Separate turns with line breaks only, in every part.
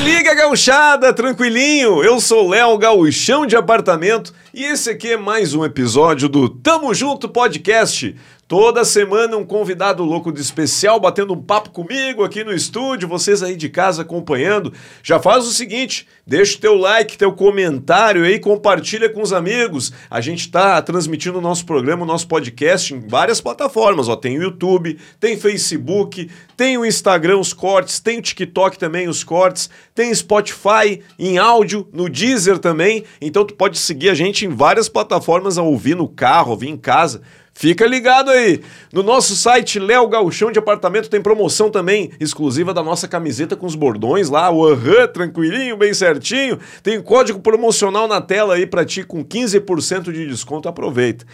liga, gauchada, tranquilinho? Eu sou Léo Gauchão de Apartamento e esse aqui é mais um episódio do Tamo Junto Podcast. Toda semana um convidado louco de especial batendo um papo comigo aqui no estúdio, vocês aí de casa acompanhando. Já faz o seguinte, deixa o teu like, teu comentário aí, compartilha com os amigos. A gente está transmitindo o nosso programa, o nosso podcast em várias plataformas, ó, tem o YouTube, tem Facebook, tem o Instagram os cortes, tem o TikTok também os cortes, tem Spotify em áudio, no Deezer também. Então tu pode seguir a gente em várias plataformas a ouvir no carro, ouvir em casa. Fica ligado aí. No nosso site Léo Galchão de Apartamento tem promoção também exclusiva da nossa camiseta com os bordões lá, o aham, tranquilinho, bem certinho. Tem código promocional na tela aí para ti com 15% de desconto. Aproveita.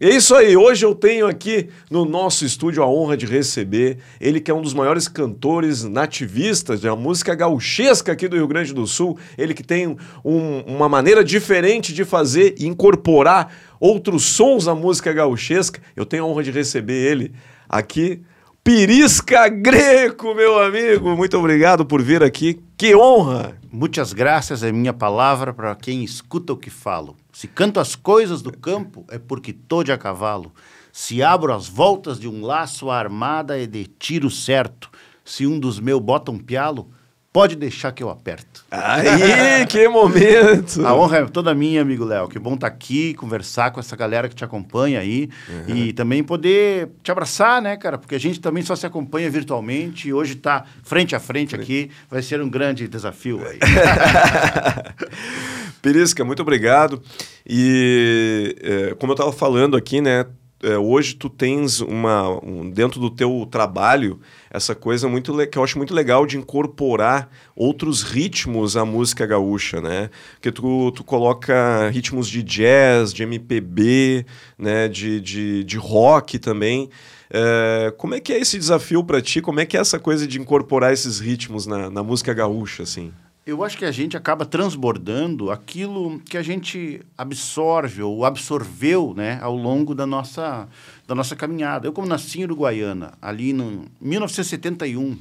É isso aí, hoje eu tenho aqui no nosso estúdio a honra de receber ele que é um dos maiores cantores nativistas da música gauchesca aqui do Rio Grande do Sul, ele que tem um, uma maneira diferente de fazer e incorporar outros sons à música gauchesca. Eu tenho a honra de receber ele aqui, Pirisca Greco, meu amigo. Muito obrigado por vir aqui. Que honra!
Muitas graças é minha palavra para quem escuta o que falo. Se canto as coisas do campo, é porque tô de a cavalo. Se abro as voltas de um laço, a armada é de tiro certo. Se um dos meus bota um pialo, pode deixar que eu aperto.
Aí, que momento!
A honra é toda minha, amigo Léo. Que bom estar tá aqui, conversar com essa galera que te acompanha aí. Uhum. E também poder te abraçar, né, cara? Porque a gente também só se acompanha virtualmente e hoje está frente a frente aqui. Vai ser um grande desafio aí.
Perisca, muito obrigado. E é, como eu estava falando aqui, né? É, hoje tu tens uma um, dentro do teu trabalho essa coisa muito que eu acho muito legal de incorporar outros ritmos à música gaúcha, né? Que tu, tu coloca ritmos de jazz, de MPB, né? De, de, de rock também. É, como é que é esse desafio para ti? Como é que é essa coisa de incorporar esses ritmos na, na música gaúcha, assim?
Eu acho que a gente acaba transbordando aquilo que a gente absorve ou absorveu né, ao longo da nossa, da nossa caminhada. Eu, como nasci em Uruguaiana, ali em 1971, uhum.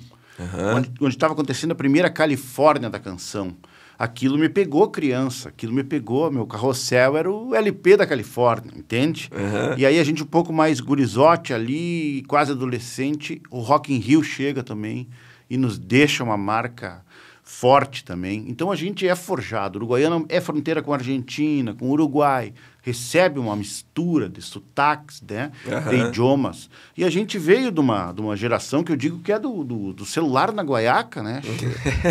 onde estava acontecendo a primeira Califórnia da canção, aquilo me pegou criança, aquilo me pegou, meu carrossel era o LP da Califórnia, entende? Uhum. E aí a gente um pouco mais gurizote ali, quase adolescente, o Rock in Rio chega também e nos deixa uma marca forte também. Então a gente é forjado. O Uruguaiana é fronteira com a Argentina, com o Uruguai, recebe uma mistura de sotaques, né? Uhum. de idiomas. E a gente veio de uma, de uma geração que eu digo que é do, do, do celular na guaiaca, né?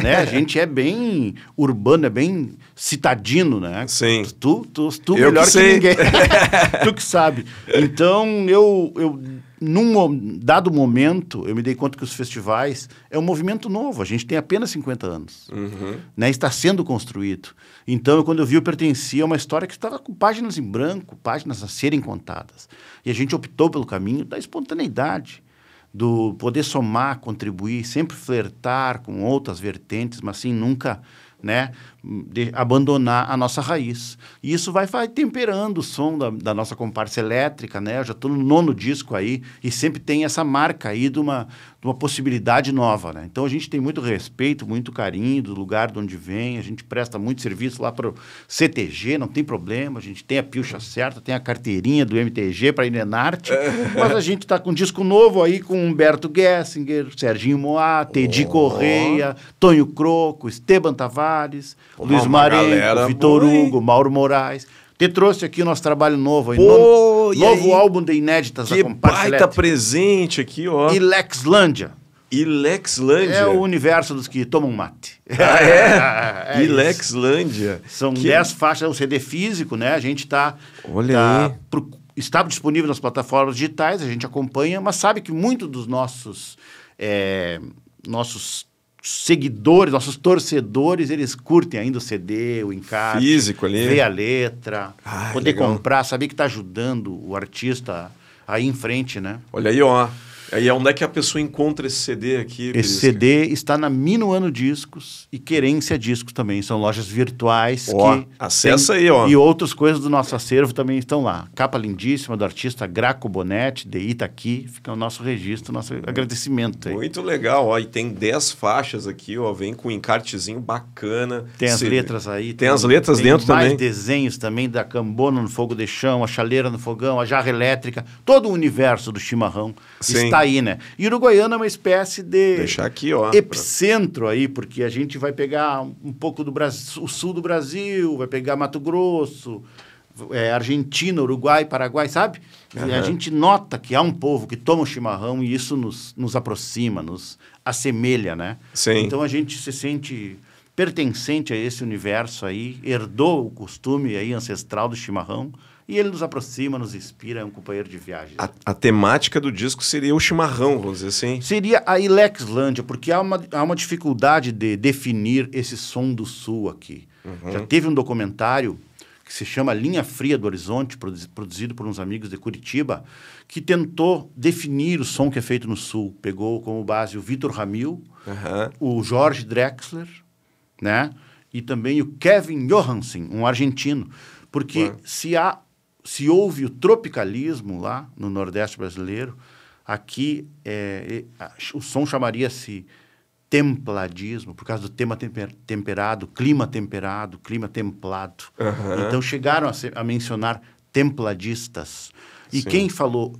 Né? A gente é bem urbano, é bem citadino, né?
Sim.
Tu, tu, tu, tu melhor que, que ninguém. tu que sabe. Então, eu, eu num dado momento, eu me dei conta que os festivais é um movimento novo. A gente tem apenas 50 anos. Uhum. Né? Está sendo construído. Então, quando eu vi, eu pertencia a uma história que estava com páginas em branco, páginas a serem contadas. E a gente optou pelo caminho da espontaneidade, do poder somar, contribuir, sempre flertar com outras vertentes, mas assim, nunca né, de abandonar a nossa raiz. E isso vai, vai temperando o som da, da nossa comparsa elétrica, né? Eu já estou no nono disco aí e sempre tem essa marca aí de uma, de uma possibilidade nova, né? Então a gente tem muito respeito, muito carinho do lugar de onde vem, a gente presta muito serviço lá para o CTG, não tem problema, a gente tem a pilcha certa, tem a carteirinha do MTG para Inenarte, mas a gente está com um disco novo aí com Humberto Gessinger, Serginho Moá, Tedi oh. Correia, Tonho Croco, Esteban Tavares, Luiz Marenco, Vitor Hugo, Mauro Moraes. Te trouxe aqui o nosso trabalho novo. Pô, novo, novo álbum de inéditas
que da Comparsa baita presente aqui, ó.
E Lexlândia.
E Lexlândia.
É o universo dos que tomam mate.
Ah, é? é e Lexlândia.
São 10 que... faixas, é um CD físico, né? A gente está... Olha tá aí. Pro, está disponível nas plataformas digitais, a gente acompanha, mas sabe que muito dos nossos... É, nossos seguidores, nossos torcedores, eles curtem ainda o CD, o encarte.
Físico ali.
Ver a letra, ah, poder legal. comprar, saber que está ajudando o artista aí em frente, né?
Olha aí, ó. Aí onde é que a pessoa encontra esse CD aqui?
Esse CD está na Minuano Discos e Querência Discos também. São lojas virtuais
ó, que. Acessa aí, ó.
E outras coisas do nosso acervo também estão lá. Capa lindíssima do artista Graco Bonetti, de Itaqui. Fica o nosso registro, nosso agradecimento aí.
Muito legal, ó. E tem 10 faixas aqui, ó. Vem com um encartezinho bacana.
Tem as letras aí.
Tem, tem as letras
tem
dentro
mais
também.
desenhos também da cambona no fogo de chão, a chaleira no fogão, a jarra elétrica. Todo o universo do chimarrão Sim. está aí, né? E Uruguaiana é uma espécie de
Deixar aqui, ó,
epicentro aí, porque a gente vai pegar um pouco do Brasil, o sul do Brasil, vai pegar Mato Grosso, é, Argentina, Uruguai, Paraguai, sabe? Uhum. A gente nota que há um povo que toma o chimarrão e isso nos, nos aproxima, nos assemelha, né?
Sim.
Então a gente se sente pertencente a esse universo aí, herdou o costume aí ancestral do chimarrão e ele nos aproxima, nos inspira, é um companheiro de viagem.
A, a temática do disco seria o chimarrão, vamos dizer assim?
Seria a Ilexlândia, porque há uma, há uma dificuldade de definir esse som do sul aqui. Uhum. Já teve um documentário que se chama Linha Fria do Horizonte, produzido por uns amigos de Curitiba, que tentou definir o som que é feito no sul. Pegou como base o Vitor Ramil, uhum. o Jorge Drexler, né? E também o Kevin Johansen, um argentino. Porque se há se houve o tropicalismo lá no Nordeste brasileiro, aqui é, o som chamaria-se templadismo, por causa do tema temper, temperado, clima temperado, clima templado. Uhum. Então chegaram a, a, mencionar templadistas. E Sim. quem falou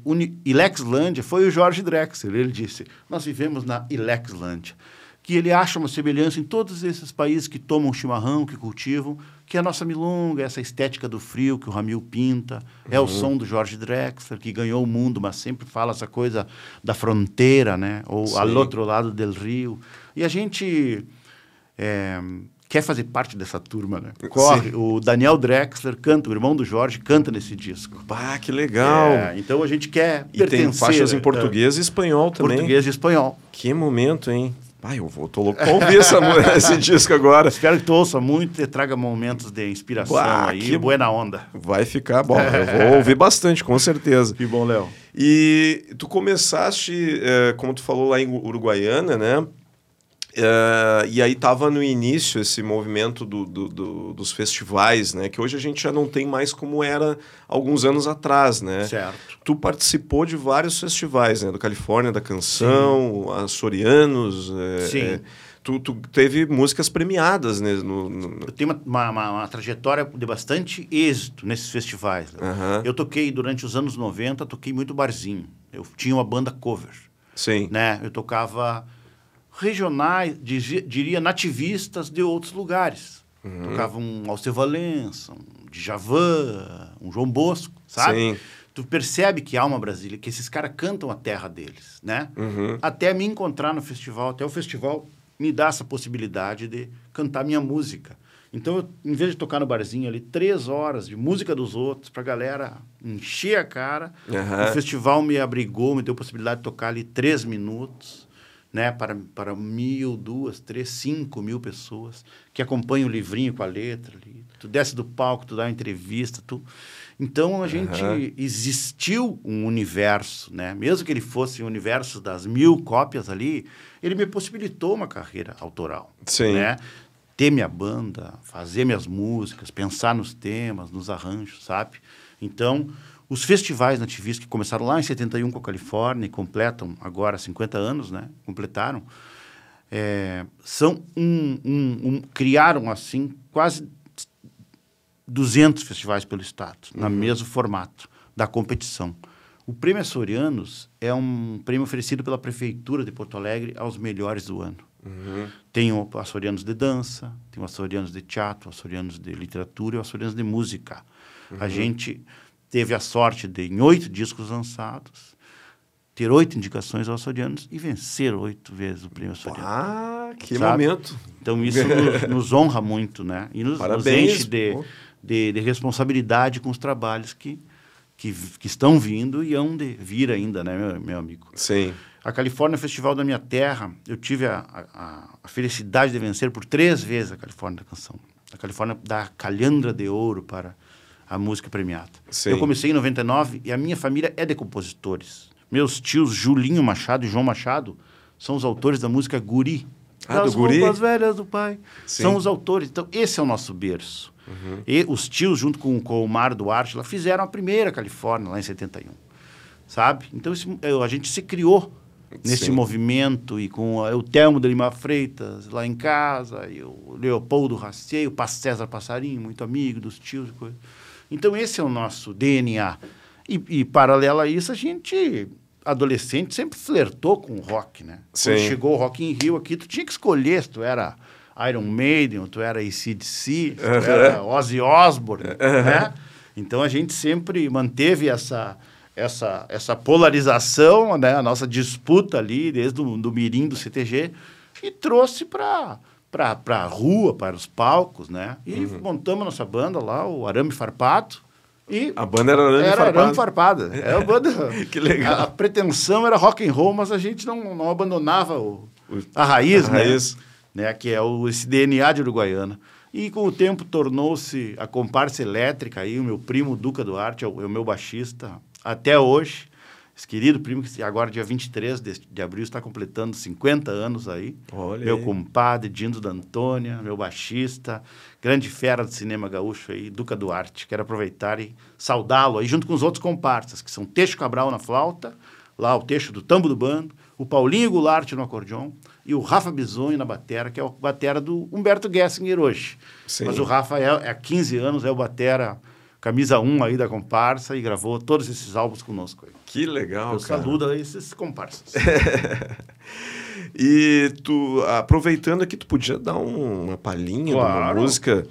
Ilexlândia foi o Jorge Drexler. Ele disse: Nós vivemos na Ilexlândia. Que ele acha uma semelhança em todos esses países que tomam chimarrão, que cultivam, que é a nossa milonga, essa estética do frio que o Ramil pinta, uhum. é o uhum. som do Jorge Drexler, que ganhou o mundo, mas sempre fala essa coisa da fronteira, né? Ou Sim. ao outro lado do rio. E a gente é, quer fazer parte dessa turma, né? Corre. Sim. O Daniel Drexler canta, o irmão do Jorge, canta nesse disco.
Ah, que legal! É,
então a gente quer
e pertencer. E tem faixas em português e espanhol também.
Português e espanhol.
Que momento, hein? Pai, eu vou, tô louco pra ouvir essa, esse disco agora.
Espero que tu ouça muito e traga momentos de inspiração Uá, aí, que buena onda.
Vai ficar bom, eu vou ouvir bastante, com certeza.
Que bom, Léo.
E tu começaste, é, como tu falou, lá em Uruguaiana, né? Uh, e aí estava no início esse movimento do, do, do, dos festivais, né? Que hoje a gente já não tem mais como era alguns anos atrás, né?
Certo.
Tu participou de vários festivais, né? Do Califórnia da Canção, Sim. Açorianos. É,
Sim.
É, tu, tu, teve músicas premiadas, né? No, no...
Eu tenho uma, uma, uma, trajetória de bastante êxito nesses festivais. Né? Uhum. Eu toquei durante os anos 90, toquei muito barzinho. Eu tinha uma banda cover.
Sim.
Né? Eu tocava regionais, diria nativistas de outros lugares. Uhum. Tocavam um Alceu Valença, um Djavan, um João Bosco, sabe? Sim. Tu percebe que há uma Brasília, que esses caras cantam a terra deles, né?
Uhum.
Até me encontrar no festival, até o festival me dá essa possibilidade de cantar minha música. Então, eu, em vez de tocar no barzinho ali, três horas de música dos outros, pra galera encher a cara, uhum. o festival me abrigou, me deu a possibilidade de tocar ali três minutos né, para, para mil, duas, três, cinco mil pessoas que acompanham o livrinho com a letra. Ali. Tu desce do palco, tu dá uma entrevista, tu... Então a gente uhum. existiu um universo, né? Mesmo que ele fosse o um universo das mil cópias ali, ele me possibilitou uma carreira autoral,
Sim.
né? Ter minha banda, fazer minhas músicas, pensar nos temas, nos arranjos, sabe? Então os festivais nativistas que começaram lá em 71 com a Califórnia e completam agora 50 anos, né? Completaram. É, são um, um, um, criaram assim quase 200 festivais pelo estado, uhum. no mesmo formato da competição. O Prêmio Açorianos é um prêmio oferecido pela Prefeitura de Porto Alegre aos melhores do ano.
Uhum.
Tem o Açorianos de Dança, tem o Açorianos de Teatro, o Açorianos de Literatura e o Açorianos de Música. Uhum. A gente teve a sorte de, em oito discos lançados, ter oito indicações aos açorianos e vencer oito vezes o prêmio açoriano.
Ah, que sabe? momento!
Então isso nos, nos, honra muito, né? E nos, nos enche de, de, de, responsabilidade com os trabalhos que, que, que, estão vindo e hão de vir ainda, né, meu, meu amigo?
Sim.
A Califórnia Festival da minha terra, eu tive a, a, a felicidade de vencer por três vezes a Califórnia da Canção. A Califórnia dá calhandra de ouro para a música premiada.
Sim.
Eu comecei em 99 e a minha família é de compositores. Meus tios Julinho Machado e João Machado são os autores da música Guri.
Ah,
das
do Guri?
roupas velhas do pai.
Sim.
São os autores. Então, esse é o nosso berço.
Uhum.
E os tios, junto com, com o Mar Duarte, lá fizeram a primeira Califórnia, lá em 71. Sabe? Então, esse- eh, a gente se criou nesse
Sim.
movimento e com eh, o Telmo de Lima Freitas lá em casa, e o Leopoldo Racei, o César Passarinho, muito amigo dos tios e coisa. Então, esse é o nosso DNA. E, e paralelo a isso, a gente, adolescente, sempre flertou com o rock, né? Quando
Sim.
chegou o Rock in Rio aqui, tu tinha que escolher se tu era Iron Maiden, ou tu era ACDC, se tu era Ozzy Osbourne, né? Então, a gente sempre manteve essa, essa, essa polarização, né? A nossa disputa ali, desde o do mirim do CTG, e trouxe para para a rua, para os palcos, né? E montamos nossa banda lá, o Arame Farpato, e
A banda era Arame
era
Farpado.
Arame Farpada. Era a banda.
Que legal.
A, a pretensão era rock and roll, mas a gente não, não abandonava o, a raiz,
A
né?
raiz.
né? Que é o, esse DNA de Uruguaiana. E com o tempo tornou-se a comparsa elétrica aí, o meu primo Duca Duarte, é o, é o meu baixista até hoje. Esse querido primo que agora, dia 23 de, de abril, está completando 50 anos aí.
Olha
meu
aí.
compadre, Dindo da Antônia, meu baixista, grande fera do cinema gaúcho aí, Duca Duarte. Quero aproveitar e saudá-lo aí, junto com os outros comparsas, que são Teixo Cabral na flauta, lá o Teixo do Tambo do Bando, o Paulinho Goulart no acordeon e o Rafa Bisonho na batera, que é o batera do Humberto Gessinger hoje.
Sim.
Mas o Rafa é, há 15 anos é o batera camisa 1 aí da comparsa e gravou todos esses álbuns conosco aí.
Que legal,
Eu
cara.
saludo esses comparsas.
E tu, aproveitando aqui, tu podia dar um- uma palhinha de uma
Claro.
música.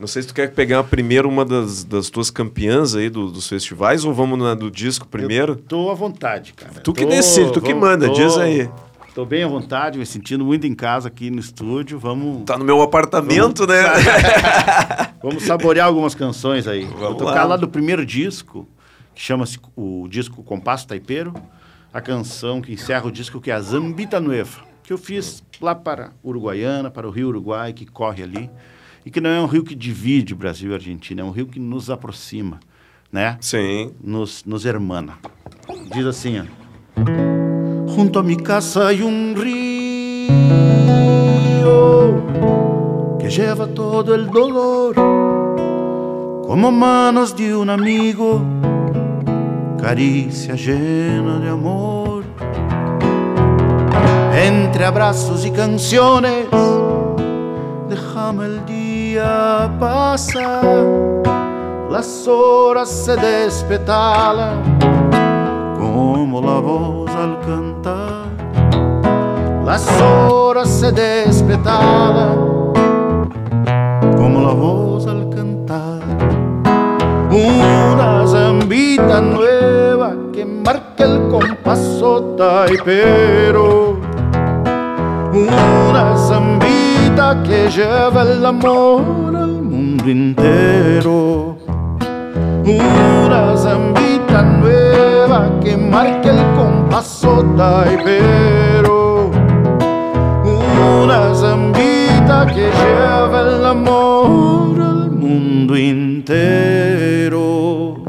Não sei se tu quer pegar primeiro uma das, das tuas campeãs aí do- dos festivais ou vamos na do disco primeiro?
Tô à vontade, cara.
Tu que
Tô-
decide, tu que
vamos-
manda,
tô-
diz aí.
Tô bem à vontade, me sentindo muito em casa aqui no estúdio. Vamos,
Tá no meu apartamento, né?
vamos saborear algumas canções aí. Vou
Vamos
tocar
lá.
lá do primeiro disco, que chama-se o disco Compasso Taipeiro, a canção que encerra o disco, que é a Zambita Nueva, que eu fiz lá para Uruguaiana, para o Rio Uruguai, que corre ali, e que não é um rio que divide Brasil e Argentina, é um rio que nos aproxima, né?
Sim.
nos, nos hermana. Diz assim, ó. Junto a mi casa hay un río que lleva todo el dolor, como manos de un amigo, caricia llena de amor. Entre abrazos y canciones, déjame el día pasar. Las horas se despetalan como la voz al cantar. Las horas se despetalan como la voz al cantar. Una zambita nueva que marca el compaso taipero. Una zambita que lleva el amor al mundo entero. Una zambita nueva que marque el compaso taipero. Una zambita que lleva el amor al mundo entero.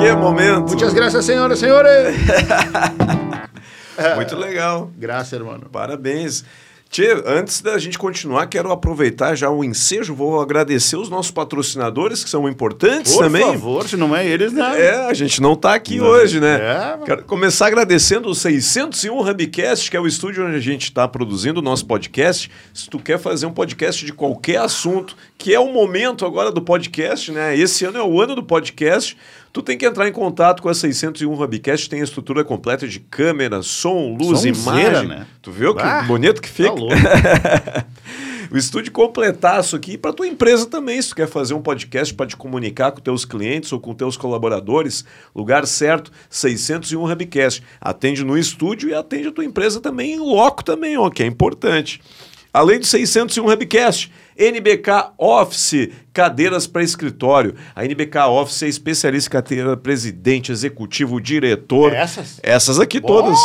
Que momento.
Muchas gracias, señores, señores.
Muito legal.
Gracias, hermano.
Parabéns. Tchê, antes da gente continuar, quero aproveitar já o ensejo, vou agradecer os nossos patrocinadores, que são importantes
Por
também.
favor, se não é eles, né?
É, a gente não tá aqui hoje, né?
É,
Quero começar agradecendo o 601 Hubcast, que é o estúdio onde a gente está produzindo o nosso podcast. Se tu quer fazer um podcast de qualquer assunto, que é o momento agora do podcast, né? Esse ano é o ano do podcast. Tu tem que entrar em contato com a 601 Hubcast, tem a estrutura completa de câmera, som, luz,
Sonzeira,
imagem.
né?
Tu viu que bonito que
Tá
fica?
louco.
o estúdio completaço aqui para tua empresa também, se tu quer fazer um podcast para te comunicar com teus clientes ou com teus colaboradores, lugar certo, 601 Hubcast. Atende no estúdio e atende a tua empresa também em loco também, ó, que é importante. Além do 601 Hubcast, NBK Office, cadeiras para escritório. A NBK Office é especialista em cadeira presidente, executivo, diretor.
Essas?
Essas aqui todas.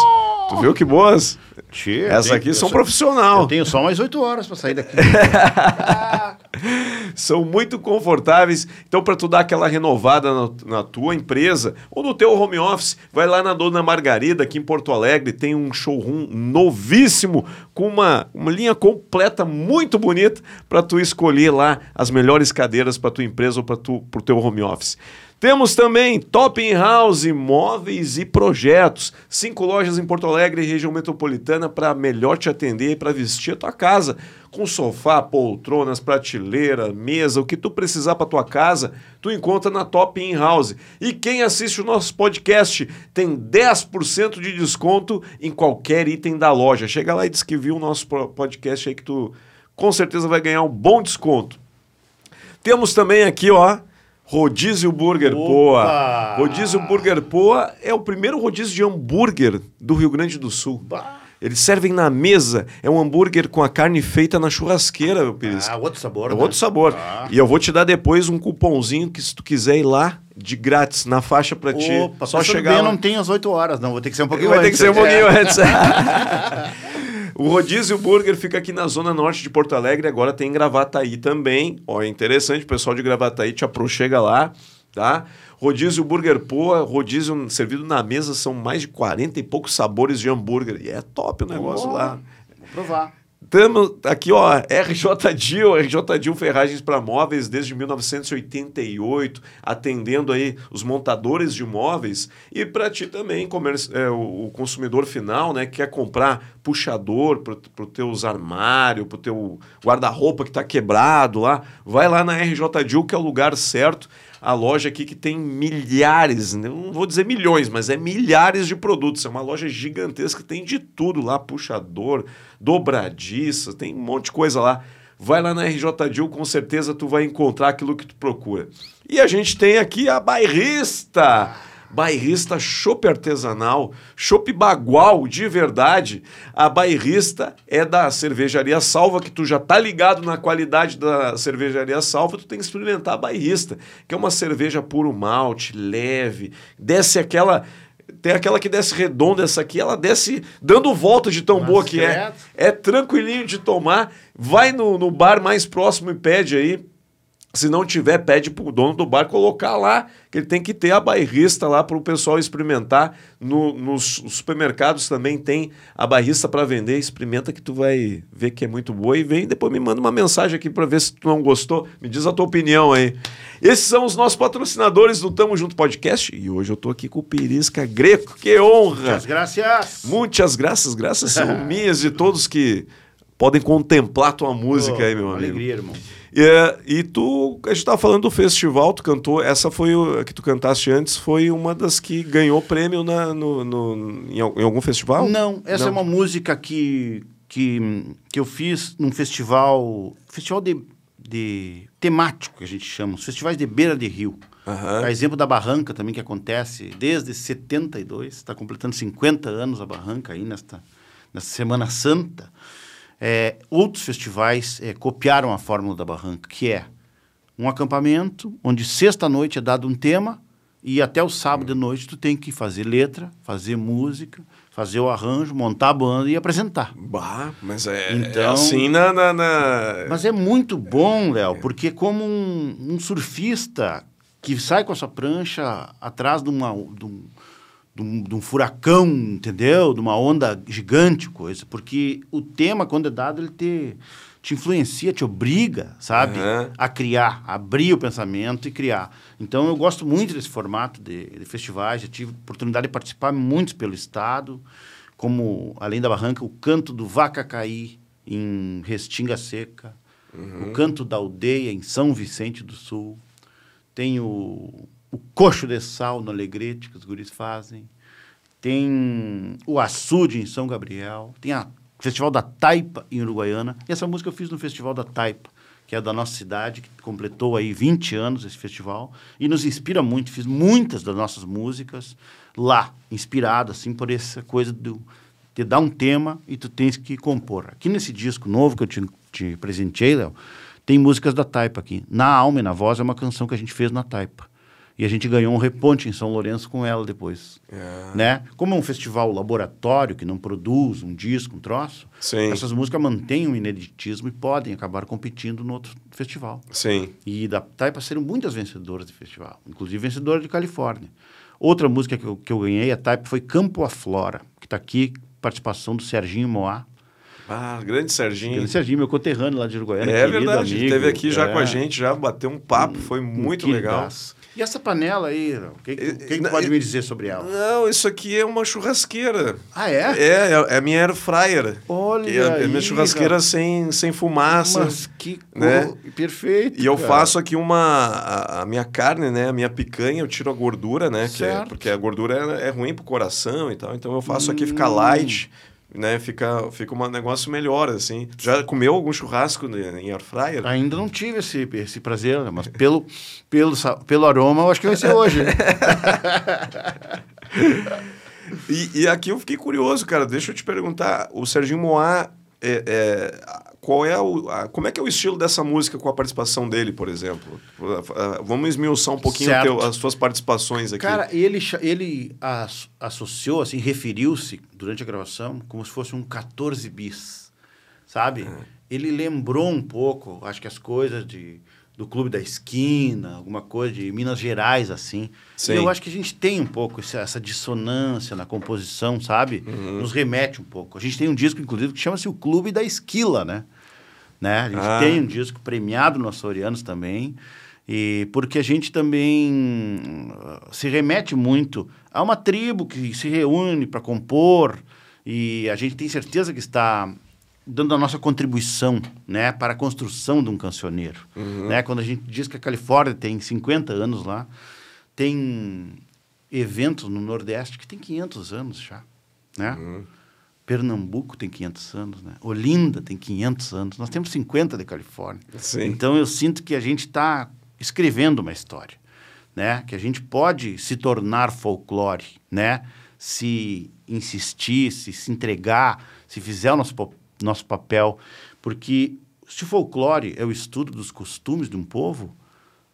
Tu viu que boas?
Tchê,
Essas aqui são
só-
profissional.
Eu tenho só mais oito horas para sair daqui.
são muito confortáveis. Então, para tu dar aquela renovada na, na, tua empresa ou no teu home office, vai lá na Dona Margarida, aqui em Porto Alegre, tem um showroom novíssimo com uma, uma linha completa muito bonita para tu escolher lá as melhores cadeiras para tua empresa ou para o teu home office. Temos também Top In House, móveis e projetos. Cinco lojas em Porto Alegre e região metropolitana para melhor te atender e para vestir a tua casa. Com sofá, poltronas, prateleira, mesa, o que tu precisar para tua casa, tu encontra na Top In House. E quem assiste o nosso podcast tem 10% de desconto em qualquer item da loja. Chega lá e diz que viu o nosso podcast aí que tu com certeza vai ganhar um bom desconto. Temos também aqui, ó, Rodízio Burger Opa! Poa. Rodízio Burger Poa é o primeiro rodízio de hambúrguer do Rio Grande do Sul. Bah. Eles servem na mesa. É um hambúrguer com a carne feita na churrasqueira, Pires.
Ah, outro sabor.
É
né?
outro sabor. Ah. E eu vou te dar depois um cupomzinho que se tu quiser ir lá de grátis na faixa para ti.
Opa, só chegar. Bem, lá. não tem às 8 horas, não. Vou ter que ser um pouquinho
Vai
antes.
ter que ser um pouquinho é. antes. O Rodízio Burger fica aqui na zona norte de Porto Alegre, agora tem Gravataí também. Ó, é interessante, o pessoal de Gravataí te aproxega lá, tá? Rodízio Burger Poa, rodízio servido na mesa, são mais de 40 e poucos sabores de hambúrguer. E é top o negócio lá.
Vou provar.
Temos aqui, ó, RJ Dil, RJ Dil Ferragens para Móveis desde 1988, atendendo aí os montadores de móveis. E para ti também, é, o, o, consumidor final, né, que quer comprar puxador para os teus armários, para o teu guarda-roupa que está quebrado lá, vai lá na RJ Dil, que é o lugar certo a loja aqui que tem milhares, né? não vou dizer milhões, mas é milhares de produtos. É uma loja gigantesca, tem de tudo lá, puxador, dobradiça, tem um monte de coisa lá. Vai lá na RJ Dil, com certeza tu vai encontrar aquilo que tu procura. E a gente tem aqui a Bairrista bairrista chopp artesanal, chopp bagual de verdade. A bairrista é da cervejaria Salva, que tu já tá ligado na qualidade da cervejaria Salva, tu tem que experimentar a bairrista, que é uma cerveja puro malte, leve, desce aquela tem aquela que desce redonda, essa aqui, ela desce dando volta de tão Mas boa que é. É tranquilinho de tomar. Vai no, no bar mais próximo e pede aí se não tiver, pede para o dono do bar colocar lá, que ele tem que ter a bairrista lá para o pessoal experimentar. No, nos supermercados também tem a bairrista para vender. Experimenta que tu vai ver que é muito boa e vem depois me manda uma mensagem aqui para ver se tu não gostou. Me diz a tua opinião aí. Esses são os nossos patrocinadores do Tamo Junto Podcast e hoje eu estou aqui com o Perisca Greco. Que honra!
Muitas graças!
Muitas graças, graças são minhas de todos que podem contemplar tua música oh, aí, meu amigo.
Alegria, irmão.
E, e tu, a gente estava falando do festival, tu cantou, essa foi o, a que tu cantaste antes, foi uma das que ganhou prêmio na, no, no em, em, algum festival?
Não, essa Não. é uma música que, que, que eu fiz num festival, festival de, de temático, que a gente chama, os festivais de beira de rio. Uhum. A exemplo da Barranca também, que acontece desde 72, está completando 50 anos a Barranca aí nesta, nesta Semana Santa é, outros festivais é, copiaram a fórmula da Barranca, que é um acampamento onde sexta-noite é dado um tema e até o sábado de noite tu tem que fazer letra, fazer música, fazer o arranjo, montar a banda e apresentar.
Bah, mas é, é então, é assim na, na, na,
Mas é muito bom, Léo, porque como um, um, surfista que sai com a sua prancha atrás de, uma, de um de um, de um, furacão, entendeu? De uma onda gigante, coisa. Porque o tema, quando é dado, ele te, te influencia, te obriga, sabe? Uhum. A criar, a abrir o pensamento e criar. Então, eu gosto muito desse formato de, de festivais. Já tive oportunidade de participar muitos pelo Estado, como, além da Barranca, o Canto do Vacacaí, em Restinga Seca. Uhum. O Canto da Aldeia, em São Vicente do Sul. Tem o o coxo de sal no Alegrete, que os guris fazem. Tem o açude em São Gabriel. Tem o Festival da Taipa em Uruguaiana. E essa música eu fiz no Festival da Taipa, que é da nossa cidade, que completou aí 20 anos esse festival. E nos inspira muito. Fiz muitas das nossas músicas lá, inspirado assim por essa coisa do te um tema e tu tens que compor. Aqui nesse disco novo que eu te, te presenteei, Léo, tem músicas da Taipa aqui. Na Alma e na Voz é uma canção que a gente fez na Taipa E a gente ganhou um reponte em São Lourenço com ela depois. É. Né? Como é um festival laboratório que não produz um disco, um troço, Sim. essas músicas mantêm o ineditismo e podem acabar competindo no outro festival.
Sim.
E da Taipa serão muitas vencedoras de festival, inclusive vencedora de Califórnia. Outra música que eu, que eu ganhei, a Taipa, foi Campo a Flora, que está aqui, participação do Serginho Moá.
Ah, grande Serginho. Grande
Serginho, meu conterrâneo lá de Uruguaiana.
É verdade, amigo. esteve aqui já é. com a gente, já bateu um papo, foi muito legal.
E essa panela aí, o que, que, que, que pode me dizer sobre ela?
Não, isso aqui é uma churrasqueira.
Ah, é?
É, é, é a minha air fryer.
Olha
É, é a minha churrasqueira sem, sem fumaça.
Mas que né? perfeito.
E eu faço aqui uma... A, a, minha carne, né? A minha picanha, eu tiro a gordura, né? É, porque a gordura é, é ruim pro coração e tal. Então eu faço hum. aqui ficar light né, fica, fica um negócio melhor, assim. Já comeu algum churrasco em air fryer?
Ainda não tive esse, esse prazer, né, mas pelo, pelo, pelo aroma eu acho que vai ser hoje.
e, e, aqui eu fiquei curioso, cara. Deixa eu te perguntar. O Serginho Moá é, é, qual é o, a, como é que é o estilo dessa música com a participação dele, por exemplo? Vamos esmiuçar um pouquinho teu, as suas participações aqui.
Cara, ele, ele as, associou, assim, referiu-se durante a gravação como se fosse um 14 bis, sabe? É. Ele lembrou um pouco, acho que as coisas de do Clube da Esquina, alguma coisa de Minas Gerais, assim. Sim. E eu acho que a gente tem um pouco essa, essa dissonância na composição, sabe? Uhum. Nos remete um pouco. A gente tem um disco, inclusive, que chama-se O Clube da Esquila, né? Né? A gente ah. tem um disco premiado no Açorianos também. E porque a gente também uh, se remete muito a uma tribo que se reúne para compor e a gente tem certeza que está dando a nossa contribuição né, para a construção de um cancioneiro. Uhum. Né? Quando a gente diz que a Califórnia tem 50 anos lá, tem eventos no Nordeste que tem 500 anos já. Né? Uhum. Pernambuco tem 500 anos, né? Olinda tem 500 anos. Nós temos 50 de Califórnia. Sim. Então eu sinto que a gente está escrevendo uma história, né? Que a gente pode se tornar folclore, né? Se insistir, se, se entregar, se fizer o nosso, nosso papel. Porque se folclore é o estudo dos costumes de um povo,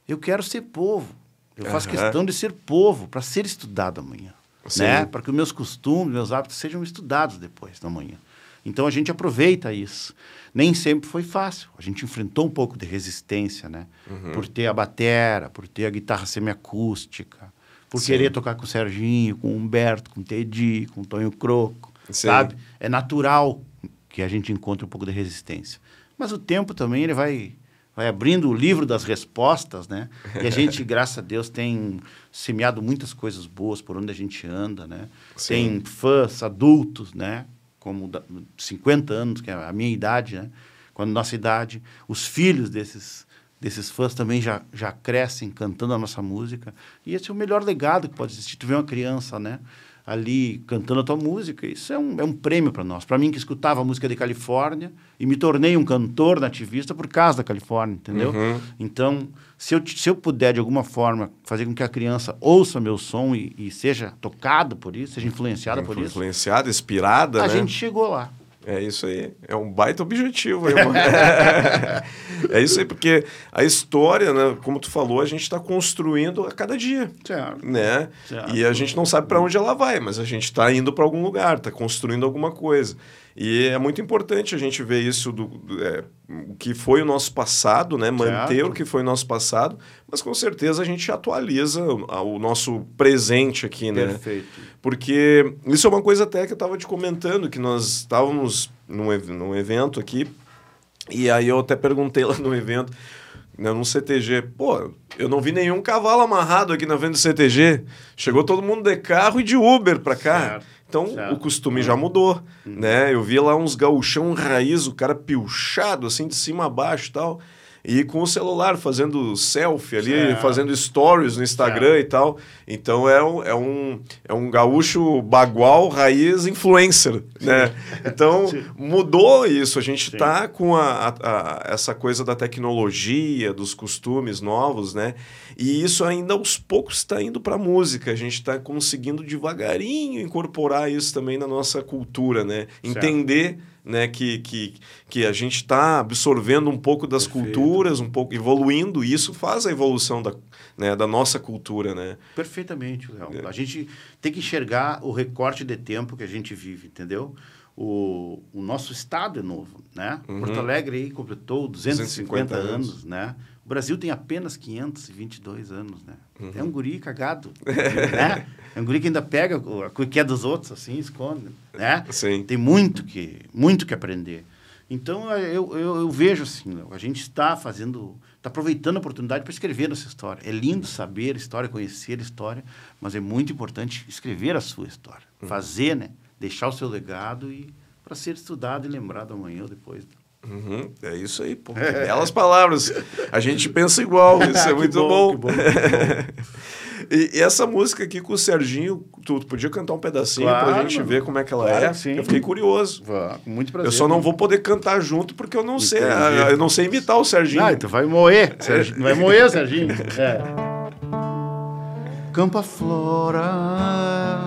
eu quero ser povo. Eu faço uhum. questão de ser povo para ser estudado amanhã né? Para que os meus costumes, meus hábitos sejam estudados depois da manhã. Então a gente aproveita isso. Nem sempre foi fácil. A gente enfrentou um pouco de resistência, né? Uhum. Por ter a batera, por ter a guitarra semiacústica, por Sim. querer tocar com o Serginho, com o Humberto, com o Teddy, com o Tonho Croco, Sim. sabe? É natural que a gente encontre um pouco de resistência. Mas o tempo também ele vai vai abrindo o livro das respostas, né? E a gente, graças a Deus, tem semeado muitas coisas boas por onde a gente anda, né? Sim. Tem fãs adultos, né? Como 50 anos, que é a minha idade, né? Quando nossa idade, os filhos desses desses fãs também já, já crescem cantando a nossa música. E esse é o melhor legado que pode existir. Tu vê uma criança, né? Ali cantando a tua música. Isso é um, é um prêmio para nós. Para mim, que escutava a música de Califórnia e me tornei um cantor nativista por causa da Califórnia, entendeu? Uhum. Então, se eu, se eu puder, de alguma forma, fazer com que a criança ouça meu som e, e seja tocada por isso, seja influenciada por isso.
Influenciada, inspirada,
a
né?
gente chegou lá.
É isso aí. É um baita objetivo. Aí, é isso aí, porque a história, né, como tu falou, a gente está construindo a cada dia. Certo. Né? Certo. E a gente não sabe para onde ela vai, mas a gente está indo para algum lugar, está construindo alguma coisa. E é muito importante a gente ver isso do, do é, o que foi o nosso passado, né? Manter certo. o que foi o nosso passado, mas com certeza a gente atualiza o, o nosso presente aqui, né?
Perfeito.
Porque isso é uma coisa até que eu estava te comentando, que nós estávamos num, num evento aqui, e aí eu até perguntei lá no evento, né, num CTG, pô, eu não vi nenhum cavalo amarrado aqui na venda do CTG. Chegou todo mundo de carro e de Uber para cá. Certo. Então certo. o costume já mudou, uhum. né? Eu vi lá uns gauchão raiz, o cara pilchado assim de cima a baixo e tal. E com o celular fazendo selfie ali, certo. fazendo stories no Instagram certo. e tal. Então é um, é um, é um gaúcho bagual raiz influencer, Sim. né? Então Sim. mudou isso. A gente está com a, a, a, essa coisa da tecnologia, dos costumes novos, né? E isso ainda aos poucos está indo para a música. A gente está conseguindo devagarinho incorporar isso também na nossa cultura, né? Entender né, que, que, que a gente está absorvendo um pouco das Perfeito. culturas, um pouco evoluindo, e isso faz a evolução da, né, da nossa cultura, né?
Perfeitamente, Léo. É. A gente tem que enxergar o recorte de tempo que a gente vive, entendeu? O, o nosso estado é novo, né? Uhum. Porto Alegre aí completou 250, 250 anos, anos, né? O Brasil tem apenas 522 anos, né? Uhum. É um guri cagado, né? É um guri que ainda pega o que é dos outros, assim, esconde, né?
Sim.
Tem muito que, muito que aprender. Então, eu, eu, eu vejo assim, a gente está fazendo, está aproveitando a oportunidade para escrever nossa história. É lindo saber a história, conhecer a história, mas é muito importante escrever a sua história. Uhum. Fazer, né? Deixar o seu legado e para ser estudado e lembrado amanhã ou depois.
Uhum, é isso aí, pô. Belas palavras. A gente pensa igual, isso é muito bom. bom. bom, bom. e, e, essa música aqui com o Serginho, tu, tu podia cantar um pedacinho claro, pra gente mano. ver como é que ela claro é? Que eu fiquei curioso.
Muito prazer.
Eu só não vou poder cantar junto porque eu não Entendi. sei, eu não sei imitar o Serginho. Ah,
tu vai moer, Serginho. vai moer, Serginho. É. Campa Flora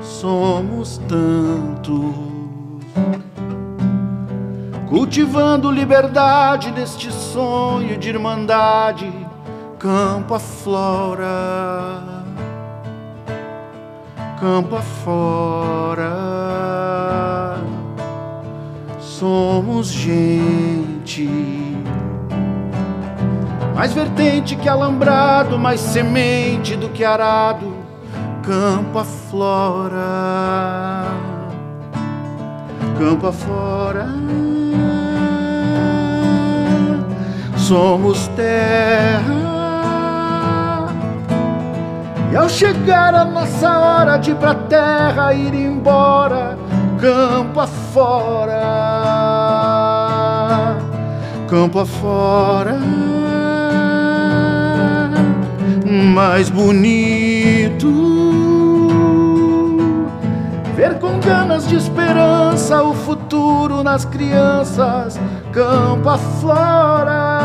Somos tantos cultivando liberdade neste sonho de irmandade, campo aflora, campo afora. Somos gente, mais vertente que alambrado, mais semente do que arado, campo aflora, campo afora somos terra. E ao chegar a nossa hora de ir pra terra, ir embora, campo afora, campo afora, mais bonito. Com ganas de esperança o futuro nas crianças, campo aflora.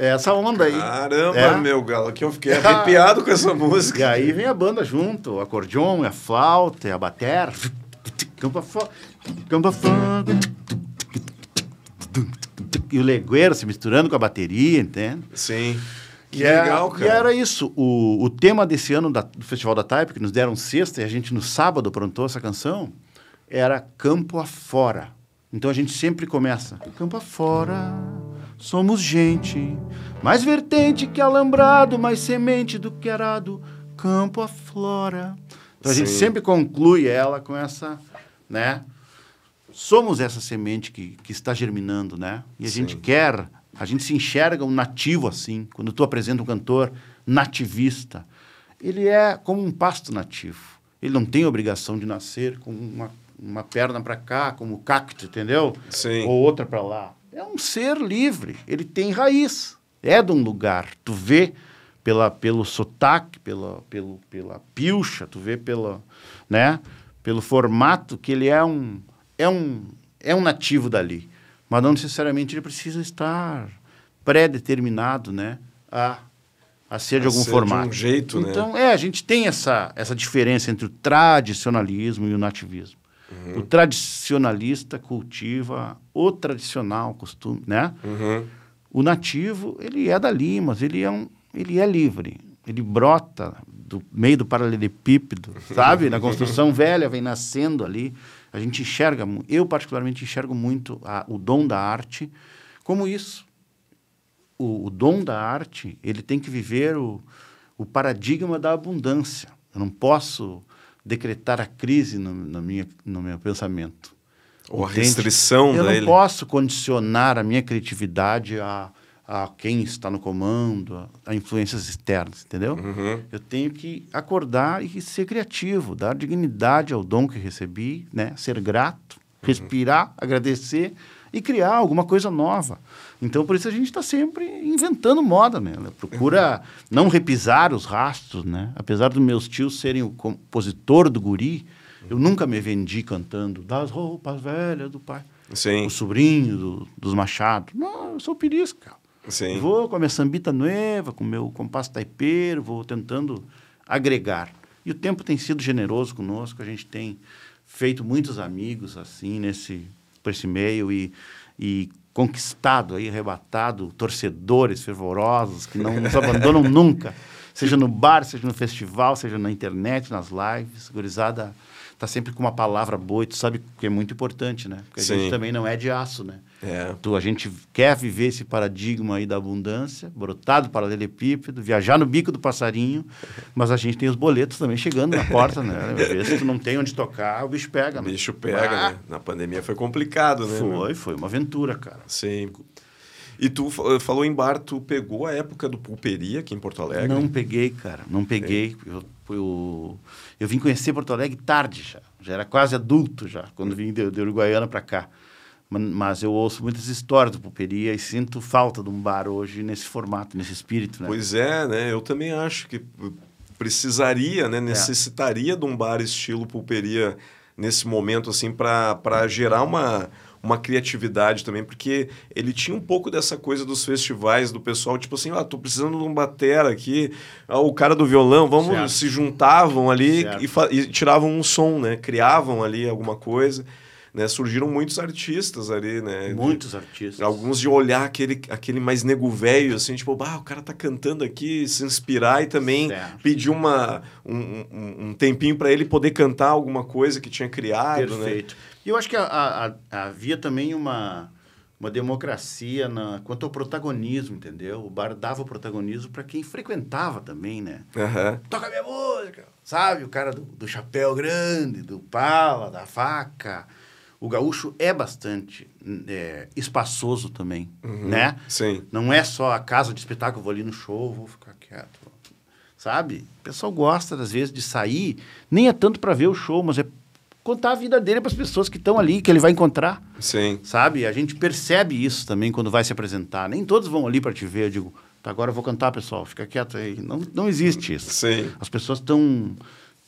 É essa onda aí.
Caramba, é. meu galo, que eu fiquei arrepiado com essa música.
E aí vem a banda junto, o acordeon, a flauta, a bater. Campo afora. Campo afora. E o legueiro se misturando com a bateria, entende?
Sim.
Que é, legal, cara. E era isso. O, o tema desse ano da, do Festival da Type, que nos deram sexta e a gente no sábado aprontou essa canção, era Campo Afora. Então a gente sempre começa. Campo afora, somos gente, mais vertente que alambrado, mais semente do que arado, campo aflora. Então a Sim. gente sempre conclui ela com essa, né? Somos essa semente que, que está germinando, né? E a Sim. gente quer, a gente se enxerga um nativo assim. Quando tu apresenta um cantor nativista, ele é como um pasto nativo. Ele não tem obrigação de nascer com uma uma perna para cá, como cacto, entendeu?
Sim.
Ou outra para lá. É um ser livre, ele tem raiz, é de um lugar. Tu vê pela, pelo sotaque, pela, pelo, pela pilcha, tu vê pela, né, pelo formato que ele é um, é um, é um nativo dali. Mas não necessariamente ele precisa estar pré-determinado, né, a, a ser a de algum ser formato. De
um jeito,
então,
né?
Então, é, a gente tem essa, essa diferença entre o tradicionalismo e o nativismo. Uhum. O tradicionalista cultiva o tradicional costume, né?
Uhum.
O nativo, ele é dali, mas ele é, um, ele é livre. Ele brota do meio do paralelepípedo, sabe? Na construção velha, vem nascendo ali. A gente enxerga, eu particularmente enxergo muito a, o dom da arte como isso. O, o, dom da arte, ele tem que viver o, o paradigma da abundância. Eu não posso decretar a crise no, no, minha, no meu pensamento.
Ou a restrição
Eu
dele.
não posso condicionar a minha criatividade a, a quem está no comando, a, influências externas, entendeu?
Uhum.
Eu tenho que acordar e ser criativo, dar dignidade ao dom que recebi, né? ser grato, uhum. respirar, agradecer e criar alguma coisa nova. Então, por isso a gente está sempre inventando moda, né? Procura não repisar os rastros, né? Apesar dos meus tios serem o compositor do guri, eu nunca me vendi cantando das roupas velhas do pai.
Sim.
O sobrinho do, dos Machado. Não, eu sou pirisca.
Sim.
Vou com a minha sambita nova, com o meu compasso taipeiro, vou tentando agregar. E o tempo tem sido generoso conosco, a gente tem feito muitos amigos assim nesse por esse meio e, e conquistado aí, arrebatado torcedores fervorosos que não nos abandonam nunca, seja no bar, seja no festival, seja na internet, nas lives, gurizada tá sempre com uma palavra boa e tu sabe que é muito importante, né? Porque a
Sim.
gente também não é de aço, né?
É.
Tu, a gente quer viver esse paradigma aí da abundância, brotado paralelepípedo, viajar no bico do passarinho, mas a gente tem os boletos também chegando na porta, né? Às vezes tu não tem onde tocar, o bicho pega,
O
né?
bicho pega,
Ah,
né? Na pandemia foi complicado, né? meu?
Foi, foi uma aventura, cara.
Sim. E tu fa- falou em bar, tu pegou a época do Pulperia aqui em Porto Alegre?
Não peguei, cara, não peguei. Eu, eu, eu vim conhecer Porto Alegre tarde já, já era quase adulto já, quando vim de, de Uruguaiana para cá. Ma- Mas eu ouço muitas histórias do Pulperia e sinto falta de um bar hoje nesse formato, nesse espírito, né?
Pois é, né? Eu também acho que precisaria,
É.
né? Necessitaria de um bar estilo Pulperia nesse momento, assim, para gerar uma, uma criatividade também, porque ele tinha um pouco dessa coisa dos festivais, do pessoal, tipo assim, ah, tô precisando de um batera aqui, ah, o cara do violão, vamos,
Certo.
se juntavam ali e, e tiravam um som, né? Criavam ali alguma coisa, né? Surgiram muitos artistas ali, né? De-
Muitos artistas.
Alguns de olhar aquele, aquele mais nego velho, assim, tipo, bah, o cara tá cantando aqui, se inspirar e também
Certo.
pedir uma, um, um, tempinho para ele poder cantar alguma coisa que tinha criado, né?
Perfeito. E eu acho que a- a- havia também uma, uma democracia na, quanto ao protagonismo, entendeu? O bar dava o protagonismo para quem frequentava também, né?
Aham.
Toca minha música, sabe? O cara do, do chapéu grande, do pala, da faca. O gaúcho é bastante é, espaçoso também,
Uhum.
né?
Sim.
Não é só a casa de espetáculo, vou ali no show, vou ficar quieto. Sabe? O pessoal gosta, às vezes, de sair, nem é tanto para ver o show, mas é contar a vida dele para as pessoas que estão ali, que ele vai encontrar.
Sim.
Sabe? A gente percebe isso também quando vai se apresentar. Nem todos vão ali para te ver. Eu digo, tá, agora eu vou cantar, pessoal, fica quieto aí. Não, não existe isso.
Sim.
As pessoas estão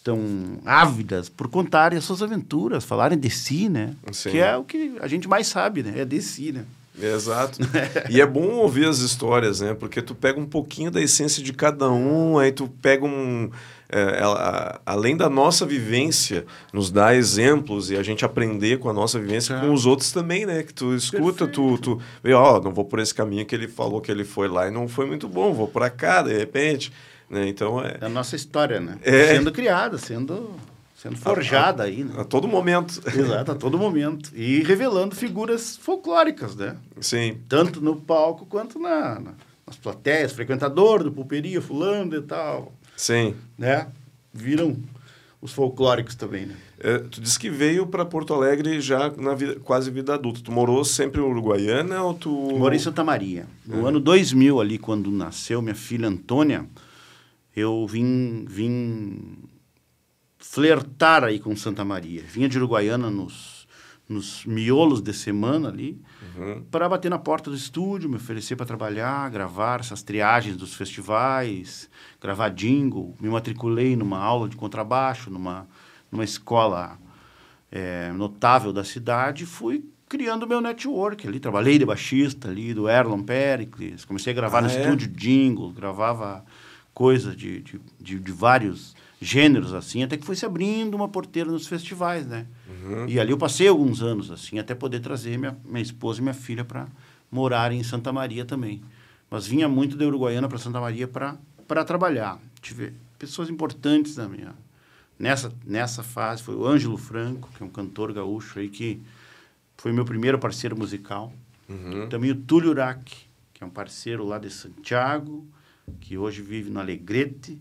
tão ávidas por contarem as suas aventuras, falarem de si, né?
Sim.
Que é o que a gente mais sabe, né? É de si, né?
Exato. e é bom ouvir as histórias, né? Porque tu pega um pouquinho da essência de cada um, aí tu pega um. é, ela- além da nossa vivência, nos dá exemplos e a gente aprender com a nossa vivência com os outros também, né? Que tu escuta, tu, tu vê, ó, não vou por esse caminho que ele falou que ele foi lá e não foi muito bom, vou por cá, de repente. Né? Então é.
É a nossa história, né?
É.
Sendo criada, sendo, sendo forjada aí, né?
A todo momento.
Exato, a todo momento. E revelando figuras folclóricas, né?
Sim.
Tanto no palco quanto na, na- nas plateias, frequentador do pulperia, fulano e tal,
Sim.
né? Viram os folclóricos também, né?
É, tu disse que veio para Porto Alegre já na vida, quase vida adulta. Tu morou sempre em Uruguaiana ou tu.
Morei em Santa Maria. No ano 2000, ali, quando nasceu minha filha Antônia, eu vim, vim flertar aí com Santa Maria. Vinha de Uruguaiana nos, nos miolos de semana ali,
Uhum.
para bater na porta do estúdio, me oferecer para trabalhar, gravar essas triagens dos festivais, gravar jingle. Me matriculei numa aula de contrabaixo, numa, numa escola eh, notável da cidade, fui criando meu network ali. Trabalhei de baixista ali, do Erlon Pericles. Comecei a gravar
Ah,
no
é?
estúdio jingle, gravava coisas de, de, de, de vários gêneros, assim, até que foi se abrindo uma porteira nos festivais, né?
Uhum.
E ali eu passei alguns anos, assim, até poder trazer minha, minha esposa e minha filha para morarem em Santa Maria também. Mas vinha muito da Uruguaiana para Santa Maria para trabalhar. Tive pessoas importantes na minha... Nessa, nessa fase foi o Ângelo Franco, que é um cantor gaúcho aí que foi meu primeiro parceiro musical.
Uhum.
Também o Túlio Urac, que é um parceiro lá de Santiago, que hoje vive no Alegrete,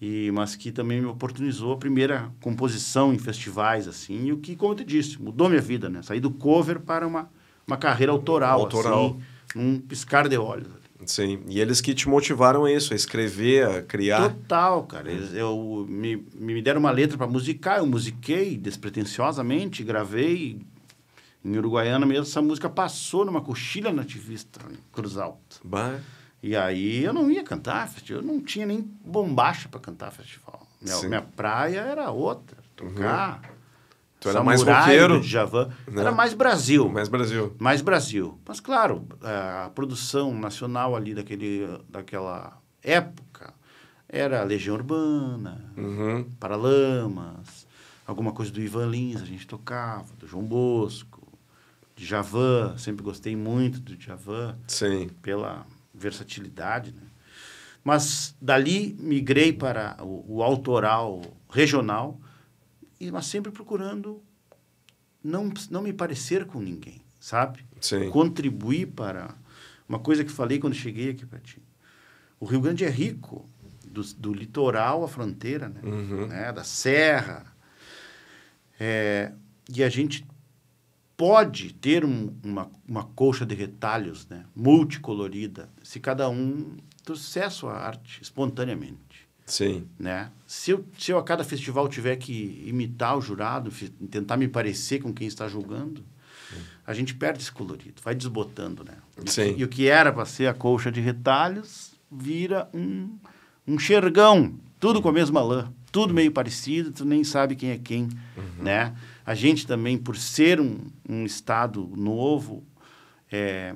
e, mas que também me oportunizou a primeira composição em festivais, assim, e o que, como eu te disse, mudou minha vida, né? Saí do cover para uma, uma carreira autoral,
Autoral.
assim, num piscar de olhos.
Sim. E eles que te motivaram a isso, a escrever, a criar.
Total, cara. Eles, eu, me, me deram uma letra para musicar, eu musiquei despretensiosamente, gravei em Uruguaiana mesmo. Essa música passou numa coxilha nativista em Cruz Alta.
Bah.
E aí eu não ia cantar festival, eu não tinha nem bombacha para cantar festival. Minha, minha praia era outra, tocar.
Tu era mais roqueiro?
de Javan. Né? Era mais Brasil.
Mais Brasil.
Mais Brasil. Mas, claro, a produção nacional ali daquele, daquela época era Legião Urbana,
uhum.
Paralamas, alguma coisa do Ivan Lins a gente tocava, do João Bosco, de Javan. Sempre gostei muito do Javan.
Sim.
Pela versatilidade, né? Mas dali migrei para o, o autoral regional, mas sempre procurando não, não me parecer com ninguém, sabe?
Sim.
Contribuir para uma coisa que falei quando cheguei aqui para ti. O Rio Grande é rico, do, do litoral à fronteira, né?
Uhum.
né? da serra. É, e a gente pode ter um, uma, uma colcha de retalhos né? multicolorida se cada um sucesso à arte espontaneamente.
Sim.
Né? Se, eu, se eu a cada festival tiver que imitar o jurado, tentar me parecer com quem está julgando, a gente perde esse colorido, vai desbotando, né?
E, Sim.
e o que era para ser a colcha de retalhos vira um, um xergão, tudo com a mesma lã, tudo meio parecido, tu nem sabe quem é quem, uhum. né? A gente também, por ser um, um estado novo, é,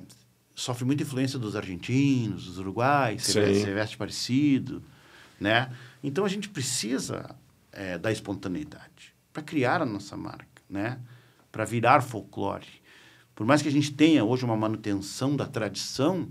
sofre muita influência dos argentinos, dos uruguais, se veste parecido, né? Então a gente precisa é, da espontaneidade para criar a nossa marca, né? Para virar folclore. Por mais que a gente tenha hoje uma manutenção da tradição,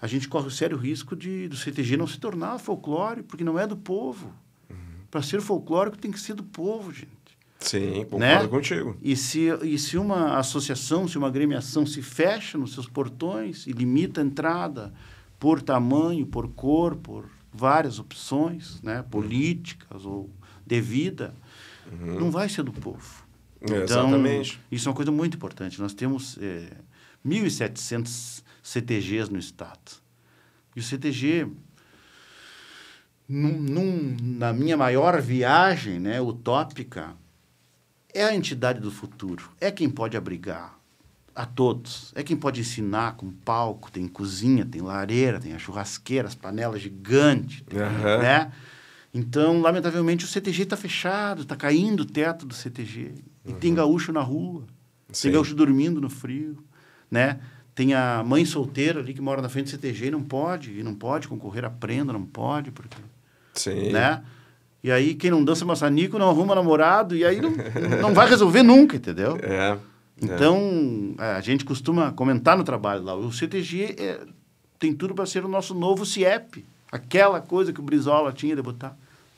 a gente corre o sério risco de do CTG não se tornar folclore, porque não é do povo. Uhum. Para ser folclórico tem que ser do povo, gente.
Sim, concordo né? contigo.
E se, e se uma associação, se uma agremiação se fecha nos seus portões e limita a entrada por tamanho, por cor, por várias opções, né, políticas ou de vida, uhum. não vai ser do povo.
É, então, exatamente.
Isso é uma coisa muito importante. Nós temos é, 1.700 CTGs no estado. E o CTG, num, num, na minha maior viagem né, utópica, é a entidade do futuro, é quem pode abrigar a todos, é quem pode ensinar com palco, tem cozinha, tem lareira, tem a churrasqueira, as panelas gigantes,
uhum.
né? Então, lamentavelmente, o CTG está fechado, está caindo o teto do CTG. E uhum. tem gaúcho na rua, Sim. tem gaúcho dormindo no frio, né? Tem a mãe solteira ali que mora na frente do CTG e não pode, e não pode concorrer à prenda, não pode, porque...
Sim.
Né? E aí, quem não dança maçanico não arruma namorado, e aí não, não vai resolver nunca, entendeu?
É.
Então, é. a gente costuma comentar no trabalho lá, o CTG é, tem tudo para ser o nosso novo CIEP, aquela coisa que o Brizola tinha de botar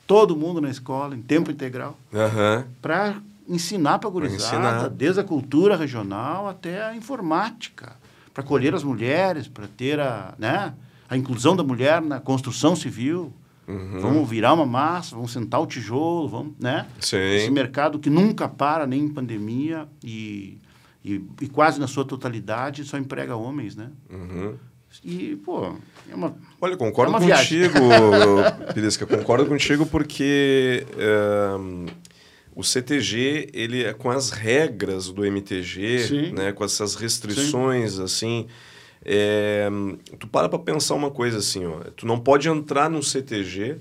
todo mundo na escola, em tempo integral,
uhum.
para ensinar para a gurizada, desde a cultura regional até a informática, para colher as mulheres, para ter a, né, a inclusão da mulher na construção civil,
Uhum.
Vamos virar uma massa, vamos sentar o tijolo, vamos, né?
Sim.
Esse mercado que nunca para, nem em pandemia, e, e, e quase na sua totalidade só emprega homens, né?
Uhum.
E, pô, é uma.
Olha, concordo é contigo, Pirisca, concordo contigo porque um, o CTG, ele é com as regras do MTG,
Sim.
né, com essas restrições, Sim. assim é, tu para para pensar uma coisa assim, ó, tu não pode entrar no CTG,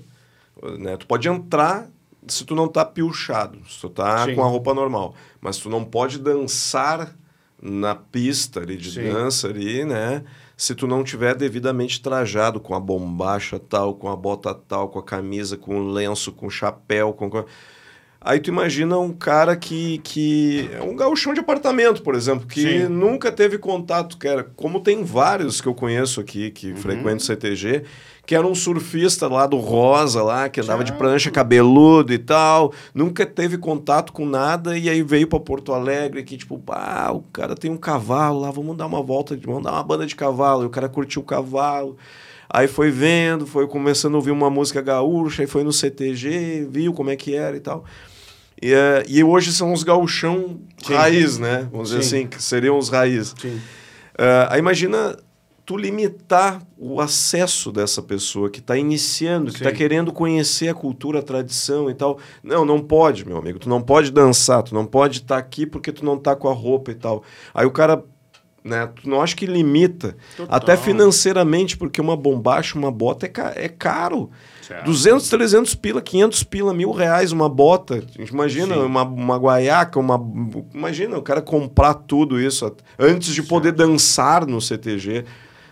né? Tu pode entrar se tu não tá piochado, se tu tá Sim. com a roupa normal, mas tu não pode dançar na pista ali de Sim. dança ali, né? Se tu não tiver devidamente trajado com a bombacha tal, com a bota tal, com a camisa, com o lenço, com o chapéu, com Aí tu imagina um cara que, que é um gauchão de apartamento, por exemplo, que Sim. nunca teve contato, que era, como tem vários que eu conheço aqui, que uhum. frequentam o CTG, que era um surfista lá do Rosa, lá, que andava de prancha cabeludo e tal, nunca teve contato com nada, e aí veio para Porto Alegre, que tipo, pá, o cara tem um cavalo lá, vamos dar uma volta, vamos dar uma banda de cavalo, e o cara curtiu o cavalo. Aí foi vendo, foi começando a ouvir uma música gaúcha, aí foi no CTG, viu como é que era e tal. E, uh, e hoje são os gauchão Sim. raiz, né? Vamos Sim. dizer assim, que seriam os raiz.
Sim.
Uh, aí imagina tu limitar o acesso dessa pessoa que está iniciando, que está querendo conhecer a cultura, a tradição e tal. Não, não pode, meu amigo. Tu não pode dançar, tu não pode estar tá aqui porque tu não tá com a roupa e tal. Aí o cara né? Tu não acha que limita? Total. Até financeiramente, porque uma bombacha, uma bota é, ca é caro. Certo. 200, 300 pila, 500 pila, mil reais uma bota. Imagina uma, uma guaiaca, uma... Imagina o cara comprar tudo isso antes de certo. poder dançar no CTG.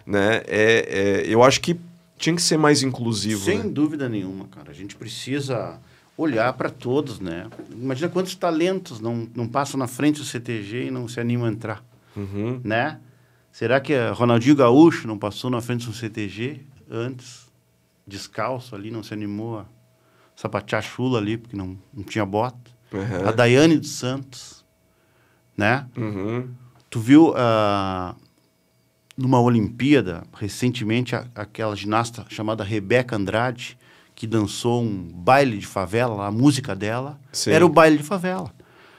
Né? É, é, eu acho que tinha que ser mais inclusivo.
Sem
né?
dúvida nenhuma, cara. A gente precisa olhar para todos, né? Imagina quantos talentos não, não passam na frente do CTG e não se animam a entrar, uhum. né? Será que Ronaldinho Gaúcho não passou na frente do CTG antes, descalço ali, não se animou a sapatear chula ali, porque não, não tinha bota? Uhum. A Daiane dos Santos, né? Uhum. Tu viu uh, numa Olimpíada, recentemente, a, aquela ginasta chamada Rebeca Andrade, que dançou um baile de favela, a música dela Sim. era o baile de favela.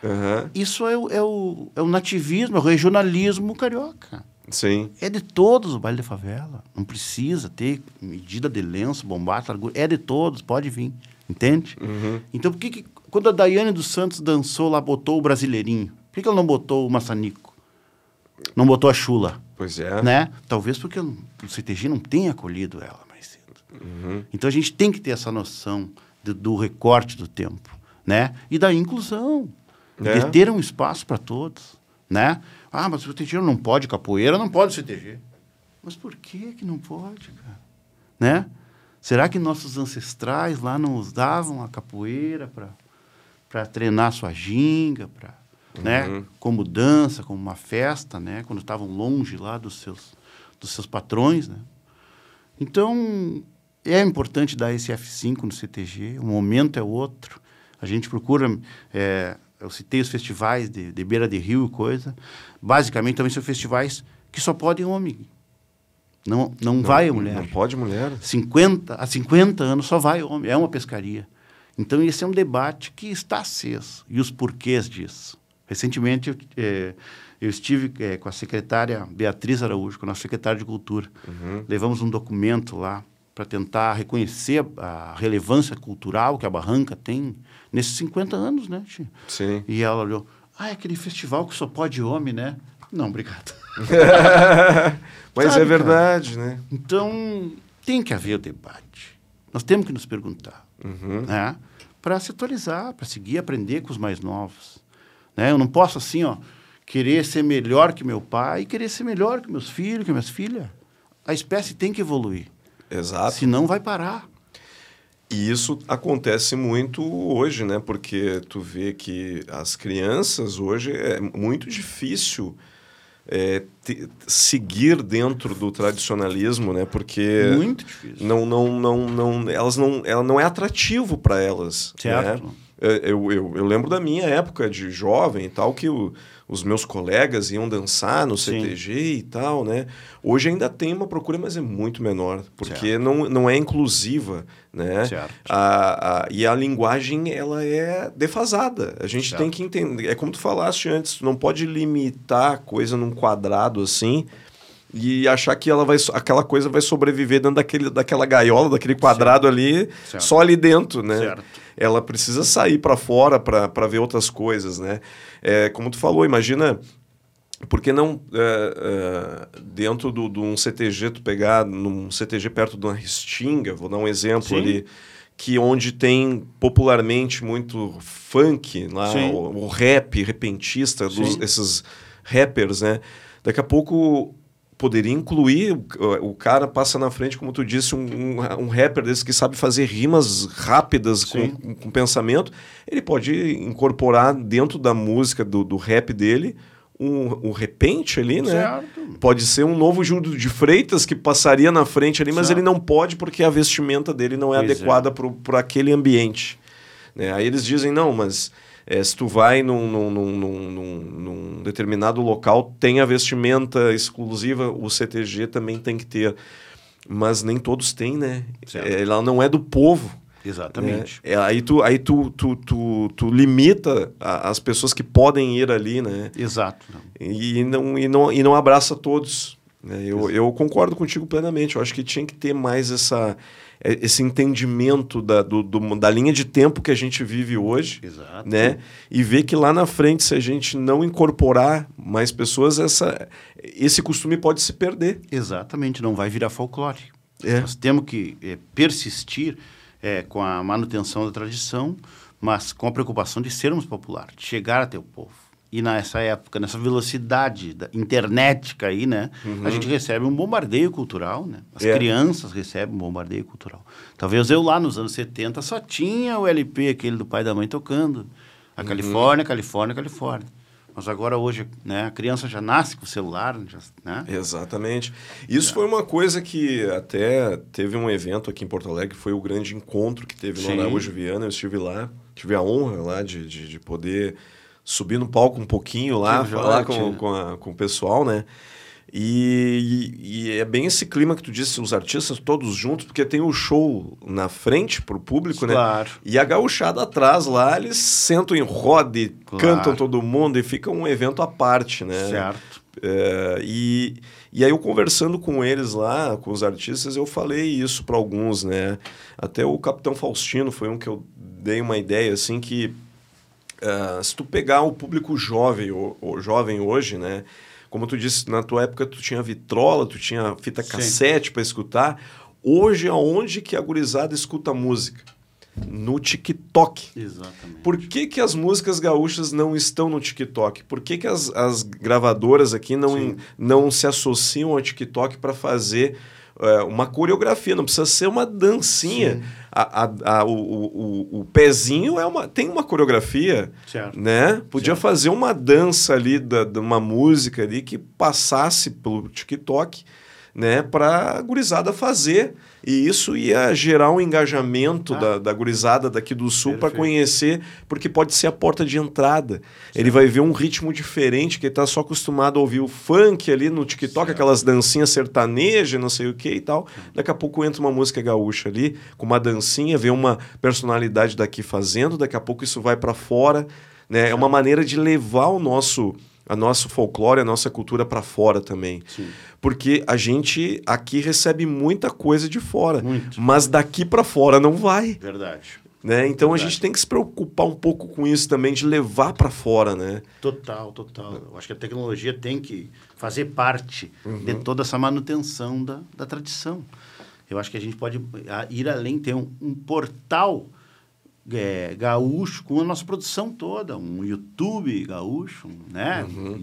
Uhum. Isso é o, é, o, é o nativismo, é o regionalismo carioca.
Sim.
É de todos o baile de favela. Não precisa ter medida de lenço, bombata, largura. É de todos, pode vir. Entende? Uhum. Então, por que, que quando a Daiane dos Santos dançou lá, botou o brasileirinho, por que, que ela não botou o maçanico? Não botou a chula?
Pois é.
Né? Talvez porque o CTG não tenha acolhido ela. Uhum. Então a gente tem que ter essa noção do, do recorte do tempo, né? E da inclusão, é. de ter um espaço para todos, né? Ah, mas o CTG não pode, capoeira não pode CTG. Mas por que que não pode, cara? Né? Será que nossos ancestrais lá não usavam a capoeira para para treinar sua ginga, para, né? uhum. né, como dança, como uma festa, né, quando estavam longe lá dos seus dos seus patrões, né? Então, é importante dar esse F5 no CTG, o momento é outro. A gente procura, é, eu citei os festivais de, de beira de rio e coisa, basicamente também são festivais que só podem homem. Não, não, não vai mulher.
Não pode mulher.
50, há 50 anos só vai homem, é uma pescaria. Então, esse é um debate que está aceso. E os porquês disso? Recentemente, eu, é, eu estive é, com a secretária Beatriz Araújo, com a nossa secretária de Cultura. Uhum. Levamos um documento lá para tentar reconhecer a relevância cultural que a Barranca tem nesses 50 anos, né, tia?
Sim.
E ela olhou, ah, é aquele festival que só pode homem, né? Não, obrigado.
Mas Sabe, é verdade, cara? né?
Então, tem que haver o debate. Nós temos que nos perguntar, uhum. né? Para se atualizar, para seguir, aprender com os mais novos. Né? Eu não posso, assim, ó, querer ser melhor que meu pai e querer ser melhor que meus filhos, que minhas filhas. A espécie tem que evoluir.
Exato.
Senão vai parar.
E isso acontece muito hoje, né? Porque tu vê que as crianças hoje é muito difícil é, te, seguir dentro do tradicionalismo, né? Porque
muito difícil.
Não, não, não, não, elas não, ela não é atrativo para elas.
Certo.
Né? Eu, eu, eu, lembro da minha época de jovem e tal, que o, os meus colegas iam dançar no CTG Sim. e tal, né? Hoje ainda tem uma procura, mas é muito menor, porque não, não é inclusiva, né?
Certo.
A, a, e a linguagem, ela é defasada. A gente certo. tem que entender, é como tu falaste antes, tu não pode limitar a coisa num quadrado assim, e achar que ela vai, aquela coisa vai sobreviver dentro daquele, daquela gaiola, daquele quadrado certo. ali, certo. só ali dentro, né? Certo ela precisa sair para fora para ver outras coisas, né? É, como tu falou, imagina por que não é, é, dentro de um CTG tu pegar num CTG perto de uma restinga, vou dar um exemplo Sim. ali, que onde tem popularmente muito funk lá, o, o, rap repentista, dos, esses rappers, né? Daqui a pouco poderia incluir, o, cara passa na frente, como tu disse, um, um, um rapper desse que sabe fazer rimas rápidas com, com, pensamento, ele pode incorporar dentro da música, do, do rap dele, um, um repente ali, né?
Certo.
Pode ser um novo Júlio de Freitas que passaria na frente ali, mas certo. ele não pode porque a vestimenta dele não é pois é. adequada é. para aquele ambiente. Né? Aí eles dizem, não, mas é, se tu vai num, num, num, num, determinado local, tem a vestimenta exclusiva, o CTG também tem que ter. Mas nem todos têm, né? É, ela não é do povo.
Exatamente.
Né? É, aí tu, aí tu, tu, tu, tu limita a, as pessoas que podem ir ali, né?
Exato.
E não, e não, e não abraça todos. Né? Eu, eu concordo contigo plenamente. Eu acho que tinha que ter mais essa esse entendimento da, do, do, da linha de tempo que a gente vive hoje,
Exato.
né? E ver que lá na frente, se a gente não incorporar mais pessoas, essa, esse costume pode se perder.
Exatamente, não vai virar folclore. É. Nós temos que é, persistir é, com a manutenção da tradição, mas com a preocupação de sermos popular, de chegar até o povo. E nessa época, nessa velocidade da internetica aí, né? Uhum. A gente recebe um bombardeio cultural, né? As é. crianças recebem um bombardeio cultural. Talvez eu lá nos anos 70 só tinha o LP, aquele do pai e da mãe tocando. A uhum. Califórnia, Califórnia, Califórnia. Mas agora hoje, né, a criança já nasce com o celular, já, né?
Exatamente. Isso foi uma coisa que até teve um evento aqui em Porto Alegre, foi o grande encontro que teve no Araújo Viana, eu estive lá, tive a honra lá de, de, de poder subir no palco um pouquinho lá, que falar com, com, a, com o pessoal, né? E, e, e, é bem esse clima que tu disse, os artistas todos juntos, porque tem o show na frente pro público,
né? Claro.
E a gauchada atrás lá, eles sentam em roda e claro. cantam todo mundo e fica um evento à parte, né?
Certo.
É, e, e aí eu conversando com eles lá, com os artistas, eu falei isso para alguns, né? Até o Capitão Faustino foi um que eu dei uma ideia, assim, que uh, se tu pegar o público jovem, o, o jovem hoje, né? Como tu disse, na tua época tu tinha vitrola, tu tinha fita cassete para escutar. Hoje, aonde que a gurizada escuta música? No TikTok.
Exatamente.
Por que, que as músicas gaúchas não estão no TikTok? Por que, que as, as gravadoras aqui não, não se associam ao TikTok para fazer uh, uma coreografia? Não precisa ser uma dancinha. Sim a, a, a o, o, o, pezinho é uma, tem uma coreografia,
certo.
né? Podia
certo.
fazer uma dança ali, da, de uma música ali que passasse pelo TikTok, né? Para a gurizada fazer. E isso ia gerar um engajamento ah. da, da gurizada daqui do sul para conhecer, porque pode ser a porta de entrada. Certo. Ele vai ver um ritmo diferente, que ele está só acostumado a ouvir o funk ali no TikTok, certo. aquelas dancinhas sertanejas, não sei o que e tal. Daqui a pouco entra uma música gaúcha ali, com uma dancinha, vê uma personalidade daqui fazendo, daqui a pouco isso vai para fora. Né? É uma maneira de levar o nosso a nosso folclore, a nossa cultura para fora também.
Sim.
Porque a gente aqui recebe muita coisa de fora,
Muito.
mas daqui para fora não vai.
Verdade.
Né? Então Verdade. a gente tem que se preocupar um pouco com isso também, de levar para fora, né?
Total, total. Eu acho que a tecnologia tem que fazer parte uhum. de toda essa manutenção da, da tradição. Eu acho que a gente pode ir além, ter um, um portal é, gaúcho com a nossa produção toda, um YouTube gaúcho, né?
Uhum.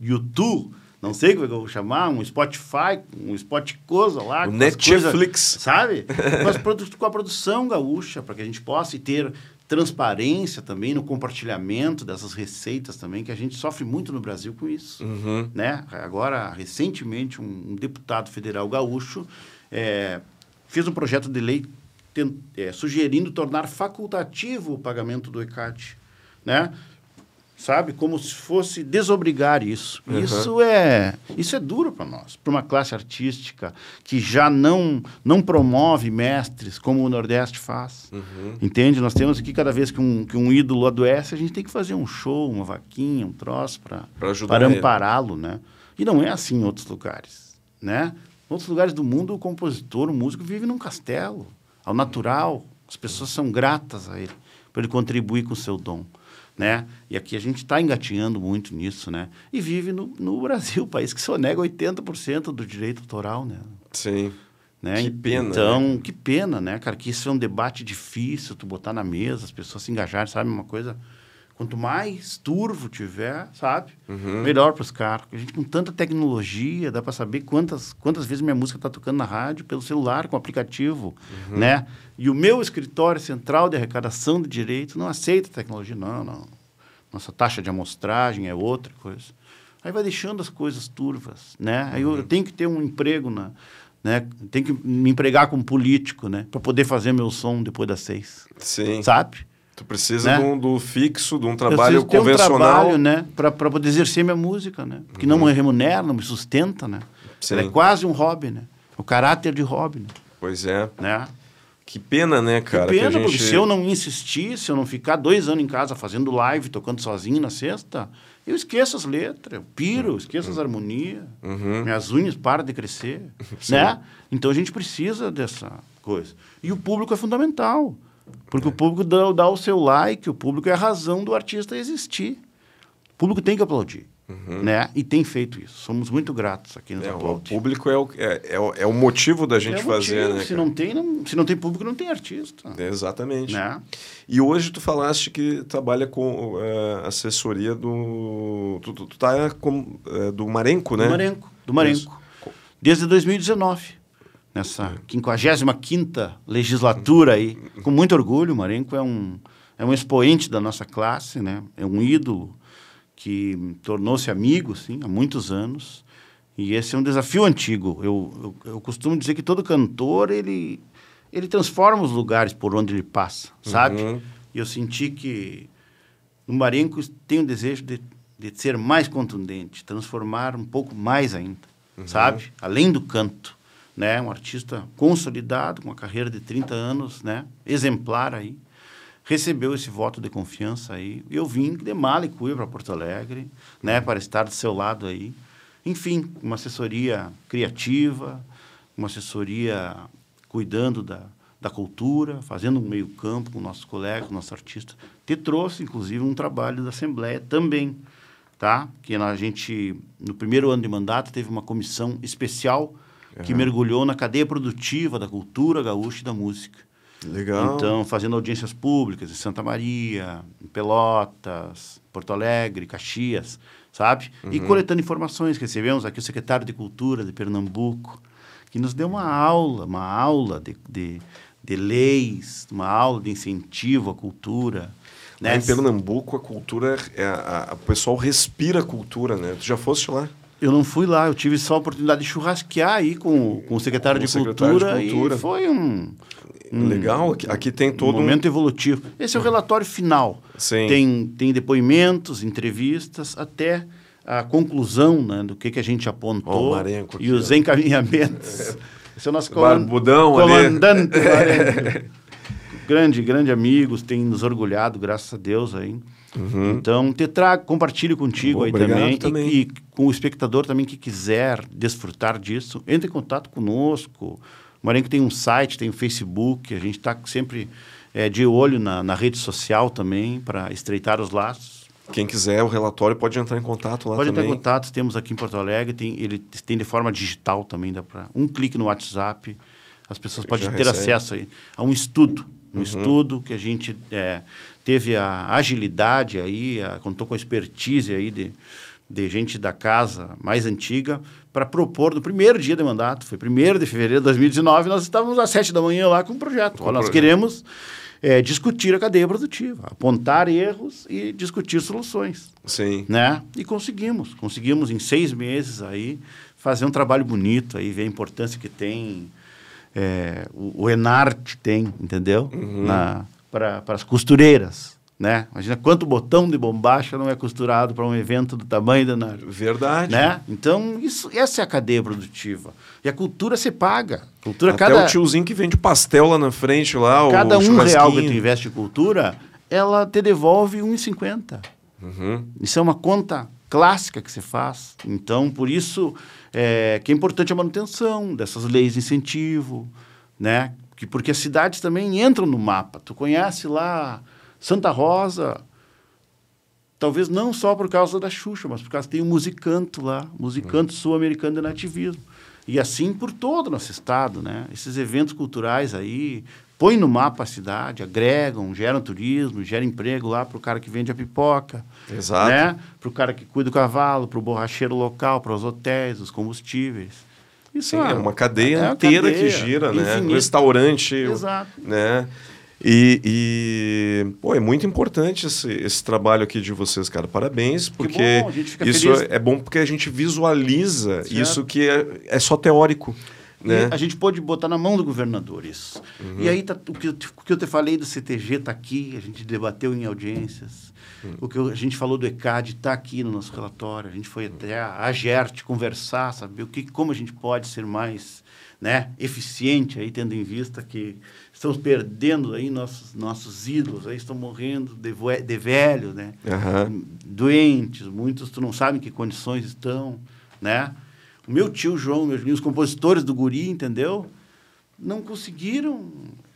YouTube, não sei como é que eu vou chamar, um Spotify, um Spoticosa lá.
O Netflix.
Sabe? Mas com a produção gaúcha, para que a gente possa ter transparência também no compartilhamento dessas receitas também, que a gente sofre muito no Brasil com isso.
Uhum.
Né? Agora, recentemente, um, um deputado federal gaúcho é, fez um projeto de lei é, sugerindo tornar facultativo o pagamento do ECAD, né? Sabe, como se fosse desobrigar isso. Uhum. Isso é isso é duro para nós, para uma classe artística que já não não promove mestres como o Nordeste faz.
Uhum.
Entende? Nós temos aqui cada vez que um, que um ídolo adoece, a gente tem que fazer um show, uma vaquinha, um troço para para ampará-lo, né? E não é assim em outros lugares, né? Em outros lugares do mundo, o compositor, o músico vive num castelo ao natural. As pessoas são gratas a ele, por ele contribuir com o seu dom. Né? E aqui a gente está engatinhando muito nisso, né? E vive no, no Brasil, país que só nega 80% do direito autoral, né?
Sim.
Né?
Que pena.
Então,
né?
que pena, né, cara? Que isso é um debate difícil, tu botar na mesa, as pessoas se engajarem, sabe? Uma coisa Quanto mais turvo tiver, sabe?
Uhum.
Melhor para os caras. A gente com tanta tecnologia, dá para saber quantas, quantas vezes minha música está tocando na rádio, pelo celular, com aplicativo, uhum. né? E o meu escritório central de arrecadação de direito não aceita tecnologia, não, não. Nossa taxa de amostragem é outra coisa. Aí vai deixando as coisas turvas, né? Aí eu, eu tenho que ter um emprego na, né? Tem que me empregar como político, né? Para poder fazer meu som depois das seis.
Sim.
Sabe?
Tu precisa né? do, do, fixo, de um trabalho convencional. um trabalho,
né? Para poder exercer minha música, né? Porque uhum. não me remunera, não me sustenta, né? Sim. Ela é quase um hobby, né? O caráter de hobby, né?
Pois é.
Né?
Que pena, né, cara?
Que pena,
que gente...
porque se eu não insistir, se eu não ficar dois anos em casa fazendo live, tocando sozinho na sexta, eu esqueço as letras, eu piro, eu esqueço as harmonias,
Uhum.
minhas unhas param de crescer, né? Então a gente precisa dessa coisa. E o público é fundamental, porque o público dá, dá o seu like, o público é a razão do artista existir. O público tem que aplaudir, né? E tem feito isso. Somos muito gratos aqui
Uhum. É, o público é o, é, é, o, é o motivo da gente
É o
fazer,
motivo,
né?
Se
cara?
não, tem, não, se não tem público, não tem artista.
Exatamente.
Né?
E hoje tu falaste que trabalha com eh, assessoria do. Tu, tu, tu tá com, eh, do Marenco, né?
Do Marenco. Do Marenco. Desde 2019. Nessa 55 legislatura aí. Com muito orgulho, o Marenco é um, é um expoente da nossa classe, né? É um ídolo que tornou-se amigo, sim, há muitos anos. E esse é um desafio antigo. Eu, eu, eu costumo dizer que todo cantor, ele, ele transforma os lugares por onde ele passa, sabe?
Uhum.
E eu senti que no Marenco tem o desejo de, de ser mais contundente, transformar um pouco mais ainda, sabe? Além do canto, né? Um artista consolidado, com uma carreira de 30 anos, né? Exemplar aí. Recebeu esse voto de confiança aí. Eu vim de Malicuia para Porto Alegre, né? Para estar do seu lado aí. Enfim, uma assessoria criativa, uma assessoria cuidando da, da cultura, fazendo um meio campo com nossos colegas, nossos artistas. Te trouxe, inclusive, um trabalho da Assembleia também, tá? Que a gente, no primeiro ano de mandato, teve uma comissão especial que mergulhou na cadeia produtiva da cultura gaúcha e da música.
Legal.
Então, fazendo audiências públicas em Santa Maria, em Pelotas, Porto Alegre, Caxias, sabe? E coletando informações. Recebemos aqui o secretário de Cultura de Pernambuco, que nos deu uma aula, uma aula de, de, de leis, uma aula de incentivo à cultura. Né?
em Pernambuco, a cultura, é a, a- o pessoal respira a cultura, né? Tu já foste lá?
Eu não fui lá, eu tive só a oportunidade de churrasquear aí com, com o secretário,
Com o
de,
secretário de
cultura,
Cultura.
e foi um, um
Legal. Aqui, aqui tem
um
todo um...
momento evolutivo. Esse é o relatório final.
Sim.
Tem, tem depoimentos, entrevistas, até a conclusão né, do que, que a gente apontou
Ó, o Marenco aqui,
e os encaminhamentos. Esse é o nosso
Barbudão
comandante grande, grande amigo, tem nos orgulhado, graças a Deus aí. Então, te trago, compartilho contigo
Bom,
aí
Uhum. obrigado
também, e-
também.
E, com o espectador também que quiser desfrutar disso, entre em contato conosco. O Marenco tem um site, tem um Facebook, a gente está sempre eh, de olho na, na rede social também para estreitar os laços.
Quem quiser o relatório pode entrar em contato lá
Pode entrar
também.
em contato, temos aqui em Porto Alegre, tem, ele tem de forma digital também, dá para um clique no WhatsApp, as pessoas podem ter
recebe.
acesso aí a um estudo, um estudo que a gente eh, teve a agilidade aí, a, contou com a expertise aí de, de gente da casa mais antiga para propor no primeiro dia de mandato, foi 1 de fevereiro de 2019, nós estávamos às sete da manhã lá com um projeto. Olha, nós queremos eh, discutir a cadeia produtiva, apontar erros e discutir soluções
Sim.
né? E conseguimos, conseguimos em seis meses aí fazer um trabalho bonito aí, ver a importância que tem é, o, o Enarte tem, entendeu? Para as costureiras, né? Imagina quanto botão de bombacha não é costurado para um evento do tamanho da Enarte.
Verdade.
Né? Então, isso, essa é a cadeia produtiva. E a cultura se paga. Cultura,
Até
cada,
o tiozinho que vende pastel lá na frente, lá,
cada um real que tu investe em cultura, ela te devolve 1,50.
Uhum.
Isso é uma conta clássica que se faz. Então, por isso é, que é importante a manutenção dessas leis de incentivo, né? Que, porque as cidades também entram no mapa. Tu conhece lá Santa Rosa, talvez não só por causa da Xuxa, mas por causa que tem um musicanto lá, musicanto sul-americano de nativismo. E assim por todo o nosso estado, né? Esses eventos culturais aí põem no mapa a cidade, agregam, geram turismo, geram emprego lá para o cara que vende a pipoca,
Exato.
né? Para o cara que cuida do cavalo, para o borracheiro local, para os hotéis, os combustíveis. Isso
Sim, é uma cadeia
é
inteira
cadeia
que gira, né?
infinita.
Restaurante,
Exato.
né? E, e, pô, é muito importante esse, esse trabalho aqui de vocês, cara. Parabéns, porque
bom,
isso é, é bom porque a gente visualiza
Certo.
isso que é, é só teórico.
Né? a gente pode botar na mão do governador isso. Uhum. E aí tá, o, que eu, o que eu te falei do CTG está aqui, a gente debateu em audiências. Uhum. O que a gente falou do ECAD está aqui no nosso relatório. A gente foi até a AGERT conversar, saber o que, como a gente pode ser mais né, eficiente, aí, tendo em vista que estamos perdendo aí nossos, nossos ídolos, aí estão morrendo de, de velho, né? Uhum. Doentes, muitos tu não sabem que condições estão, né? O meu tio João, meus os compositores do Guri, entendeu? Não conseguiram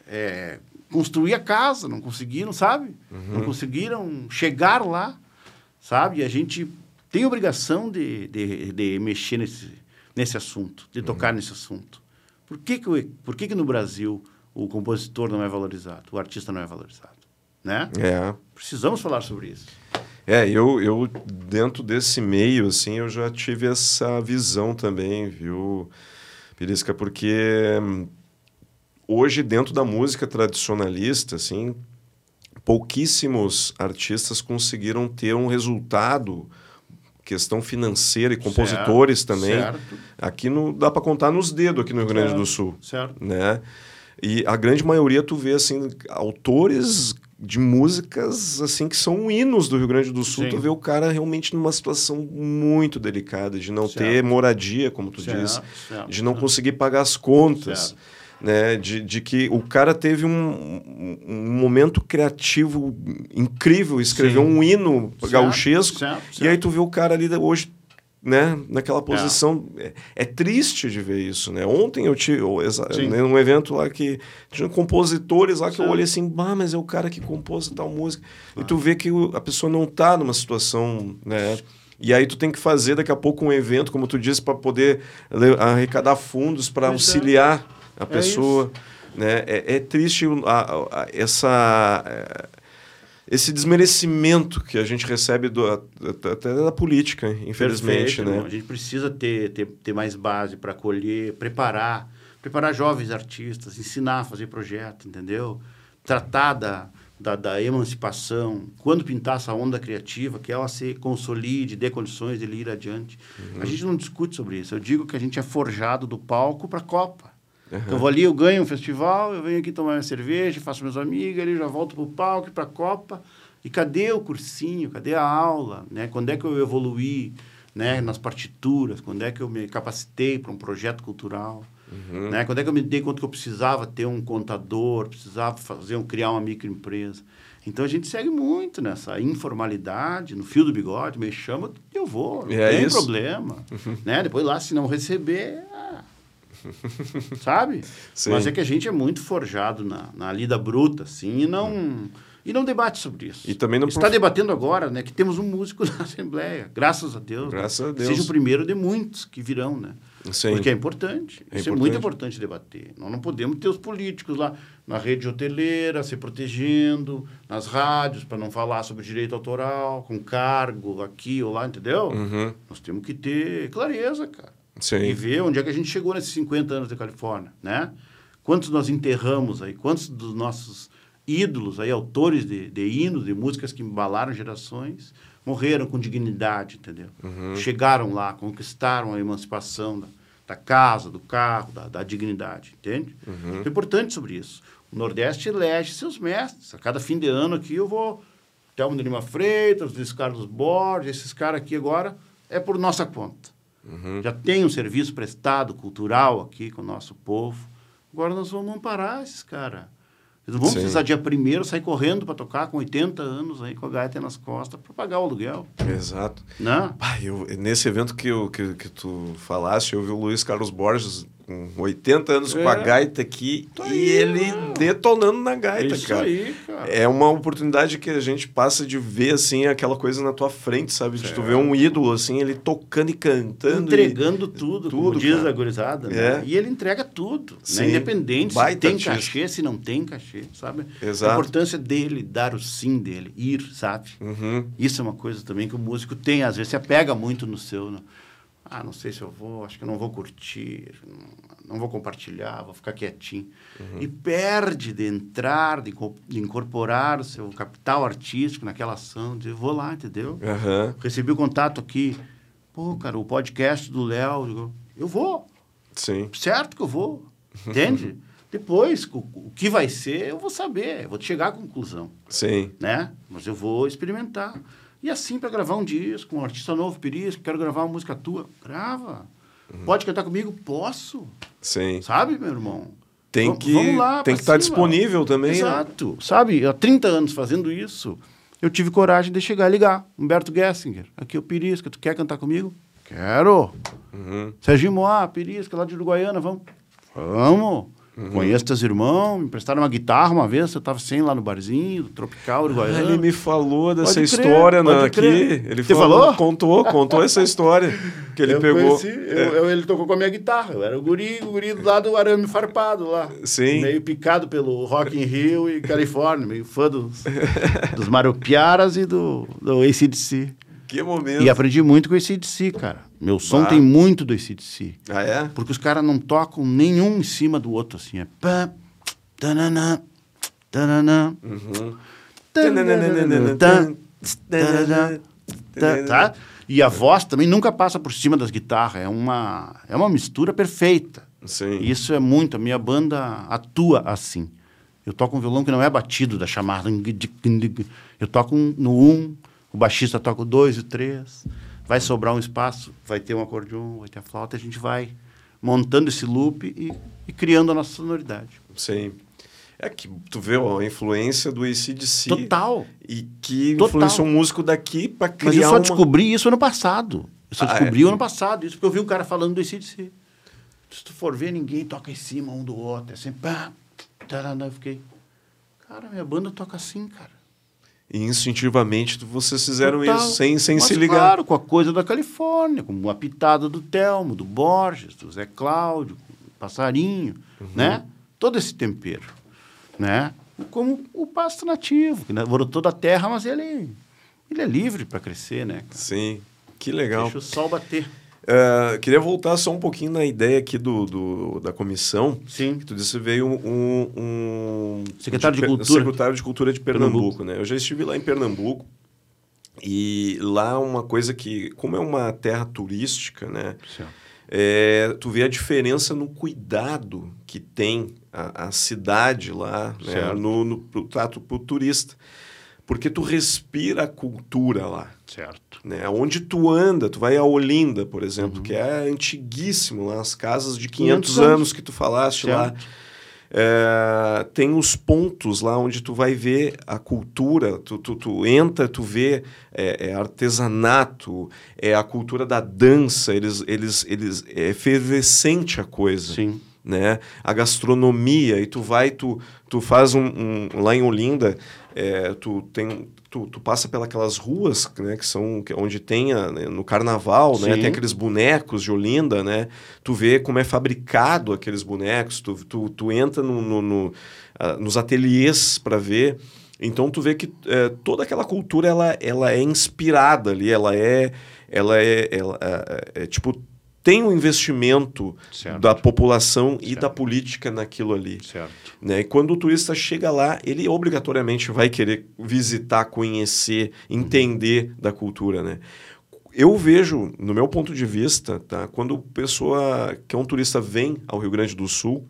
é, construir a casa, não conseguiram, sabe? Uhum. Não conseguiram chegar lá, sabe? E a gente tem obrigação de, de, de mexer nesse, nesse assunto, de tocar uhum. nesse assunto. Por que, que, por que, que no Brasil o compositor não é valorizado, o artista não é valorizado? Né?
É.
Precisamos falar sobre isso.
É, eu, eu dentro desse meio, assim, eu já tive essa visão também, viu, Pirisca? Porque hoje, dentro da música tradicionalista, assim, pouquíssimos artistas conseguiram ter um resultado questão financeira e compositores certo, também. Certo. Aqui no, dá para contar nos dedos aqui no Rio Grande certo, do Sul. Né? E a grande maioria tu vê assim autores de músicas assim que são hinos do Rio Grande do Sul, Sim. tu vê o cara realmente numa situação muito delicada, de não ter moradia, como tu certo, de não conseguir pagar as contas. Né, de, de que o cara teve um, um momento criativo incrível, escreveu Sim. um hino gauchesco, e aí tu vê o cara ali hoje né, naquela posição. É. é. É, triste de ver isso, né? Ontem eu tive né, um evento lá que tinha compositores lá que Sim. eu olhei assim, bah, mas é o cara que compôs tal música. Ah. E tu vê que a pessoa não está numa situação, né? E aí tu tem que fazer daqui a pouco um evento, como tu disse, para poder arrecadar fundos para é. auxiliar a é pessoa. né? É, é triste a, a, essa esse desmerecimento que a gente recebe do, até da política, infelizmente. Perfeito, né?
A gente precisa ter, ter, ter mais base para acolher, preparar, preparar jovens artistas, ensinar a fazer projeto, entendeu? Tratar da, da, da, emancipação, quando pintar essa onda criativa, que ela se consolide, dê condições de ir adiante. Uhum. A gente não discute sobre isso. Eu digo que a gente é forjado do palco para a Copa. Uhum. Eu vou ali, eu ganho um festival, eu venho aqui tomar minha cerveja, faço meus amigos, ali já volto para o palco, para a Copa. E cadê o cursinho? Cadê a aula? Né? Quando é que eu evoluí né? nas partituras? Quando é que eu me capacitei para um projeto cultural? Uhum. Né? Quando é que eu me dei conta que eu precisava ter um contador, precisava fazer um, criar uma microempresa? Então a gente segue muito nessa informalidade, no fio do bigode, me chama, eu vou, não é tem isso. problema. Uhum. Né? Depois lá, se não receber, sabe? Sim. Mas é que a gente é muito forjado na, na lida bruta, assim, e não, e não debate sobre isso.
E também não
Está prof... debatendo agora, né, que temos um músico na Assembleia, graças a Deus.
Né? Graças né? a Deus.
Seja o primeiro de muitos que virão, né? Sim. Porque é importante. É isso importante. é muito importante debater. Nós não podemos ter os políticos lá na rede hoteleira se protegendo, nas rádios, para não falar sobre direito autoral, com cargo aqui ou lá, entendeu? Uhum. Nós temos que ter clareza, cara. Sim. e ver onde é que a gente chegou nesses 50 anos da Califórnia, né? Quantos nós enterramos aí, quantos dos nossos ídolos aí, autores de, de hinos, de músicas que embalaram gerações, morreram com dignidade, entendeu? Uhum. Chegaram lá, conquistaram a emancipação da, da casa, do carro, da, da dignidade, entende? Uhum. É importante sobre isso. O Nordeste elege seus mestres. A cada fim de ano aqui eu vou... Thelma de Lima Freitas, Luiz Carlos Borges, esses caras aqui agora é por nossa conta. Uhum. Já tem um serviço prestado cultural aqui com o nosso povo. Agora nós vamos amparar esses caras. Eles não vão Sim. precisar dia primeiro sair correndo para tocar com 80 anos aí com a gaita nas costas para pagar o aluguel.
Exato.
Né?
eu, nesse evento que, eu, que, que tu falaste, eu vi o Luiz Carlos Borges com 80 anos é. com a gaita aqui tá e aí, ele detonando na gaita, Isso cara. Aí, cara. É uma oportunidade que a gente passa de ver, assim, aquela coisa na tua frente, sabe? De tu ver um ídolo, assim, ele tocando e cantando.
Entregando e... tudo, tudo, como diz a gurizada. Né? É. E ele entrega tudo, né? independente Baita se tem artista. cachê, se não tem cachê, sabe? Exato. A importância dele, dar o sim dele, ir, sabe? Uhum. Isso é uma coisa também que o músico tem, às vezes se apega muito no seu... No ah, não sei se eu vou, acho que eu não vou curtir, não, vou compartilhar, vou ficar quietinho. Uhum. E perde de entrar, de, de, incorporar o seu capital artístico naquela ação, de vou lá, entendeu? Uhum. Recebi o contato aqui, pô, cara, o podcast do Léo, eu vou.
Sim.
Certo que eu vou. Entende? Depois, o, o, que vai ser, eu vou saber. Eu vou chegar à conclusão.
Sim.
Né? Mas eu vou experimentar. E assim, para gravar um disco, um artista novo, Perisco, quero gravar uma música tua. Grava. Uhum. Pode cantar comigo? Posso.
Sim.
Sabe, meu irmão?
Tem que, Vamos lá, tem que estar tá disponível também.
Né? Exato. Né? Sabe, há 30 anos fazendo isso, eu tive coragem de chegar e ligar. Humberto Gessinger, aqui é o Perisca, tu quer cantar comigo? Quero. Uhum. Serginho Moá, Perisca, lá de Uruguaiana, vamos? Vamos. Uhum. Conheço teus irmãos, me emprestaram uma guitarra uma vez, eu estava sem lá no barzinho, tropical, uruguaiano. Ah,
ele me falou dessa pode história crer, aqui. Ele
Você falou, falou?
Contou, contou essa história que ele
eu
pegou.
Conheci, é. eu, eu, ele tocou com a minha guitarra. Eu era o guri, o guri do lado do arame farpado lá.
Sim.
Meio picado pelo Rock in Rio e Califórnia, meio fã dos, dos Marupiaras e do, do ACDC.
Que momento.
E aprendi muito com esse ACDC, cara. Meu som tem muito do ACDC.
Ah, é?
Porque os caras não tocam nenhum em cima do outro, assim. É pá, tananã, tananã. Uhum. Tá? E a voz também nunca passa por cima das guitarras. É uma, é uma mistura perfeita.
Sim.
Isso é muito. A minha banda atua assim. Eu toco um violão que não é batido da chamada. Eu toco no um, o baixista toca o 2 e o 3, vai sobrar um espaço, vai ter um acordeon, vai ter a flauta, a gente vai montando esse loop e, e criando a nossa sonoridade.
Sim. É que tu vê ó, a influência do ACDC.
Total.
E que Total. influenciou um músico daqui para criar
Mas eu só
uma...
descobri isso ano passado. Eu só ah, descobri é? ano passado isso, porque eu vi um cara falando do ACDC. Se tu for ver, ninguém toca em cima um do outro. É sempre... Pá, tarana, eu fiquei... Cara, minha banda toca assim, cara.
E instintivamente vocês fizeram Total. isso sem, sem
Mas,
se ligar.
Claro, com a coisa da Califórnia, com a pitada do Telmo, do Borges, do Zé Cláudio, Passarinho, uhum. né? Todo esse tempero, né? Como o pasto nativo, que brotou da terra, mas ele, ele é livre para crescer, né?
Sim, que legal.
Deixa o sol bater.
Uh, queria voltar só um pouquinho na ideia aqui do, do da comissão.
Sim.
Que tu disse veio um, um
secretário de, de Cultura.
Secretário de Cultura de Pernambuco, Pernambuco, né? Eu já estive lá em Pernambuco e lá uma coisa que, como é uma terra turística, né? É, tu vê a diferença no cuidado que tem a, a cidade lá, né? no, no pro trato para o turista porque tu respira a cultura lá.
Certo.
Né? Onde tu anda, tu vai a Olinda, por exemplo, uhum. que é antiguíssimo, lá, as casas de 500, 500 anos. anos que tu falaste certo. lá. É, tem os pontos lá onde tu vai ver a cultura, tu, tu, tu entra, tu vê é, é, artesanato, é a cultura da dança, eles, eles, eles, é efervescente a coisa.
Sim.
Né? A gastronomia, e tu vai, tu, tu faz um, um lá em Olinda, é, tu tem tu, tu, passa pelas ruas né que são onde tem a, né, no carnaval né tem aqueles bonecos de Olinda né? Tu vê como é fabricado aqueles bonecos tu, tu, tu entra no, no, no uh, nos ateliês para ver. Então tu vê que é, toda aquela cultura ela, ela é inspirada ali ela é ela é, ela, é, é tipo tem um investimento certo. da população certo. e da política naquilo ali.
Certo.
Né? E quando o turista chega lá, ele obrigatoriamente vai querer visitar, conhecer, entender uhum. da cultura. Né? Eu vejo, no meu ponto de vista, tá? quando pessoa que é um turista vem ao Rio Grande do Sul,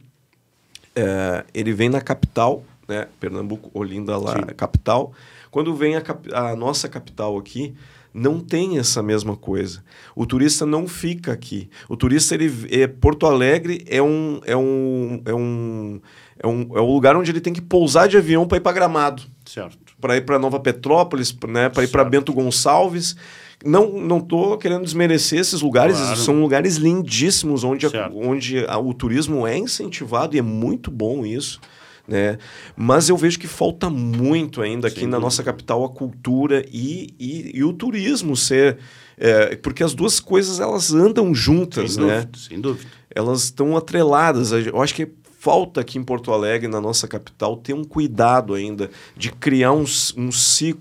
é, ele vem na capital, né? Pernambuco, Olinda lá, Sim. capital. Quando vem a, a nossa capital aqui, não tem essa mesma coisa. O turista não fica aqui. O turista, ele, é, Porto Alegre é um, é, um, é, um, é, um, é um lugar onde ele tem que pousar de avião para ir para Gramado.
Certo.
Para ir para Nova Petrópolis, né, para ir para Bento Gonçalves. Não não estou querendo desmerecer esses lugares, claro. são lugares lindíssimos onde, a, onde a, o turismo é incentivado e é muito bom isso né? Mas eu vejo que falta muito ainda aqui Sem na nossa capital a cultura e, e, e o turismo ser... É, porque as duas coisas elas andam juntas,
sem
né?
Dúvida, sem dúvida.
Elas estão atreladas. Eu acho que falta aqui em Porto Alegre, na nossa capital, ter um cuidado ainda de criar um, um,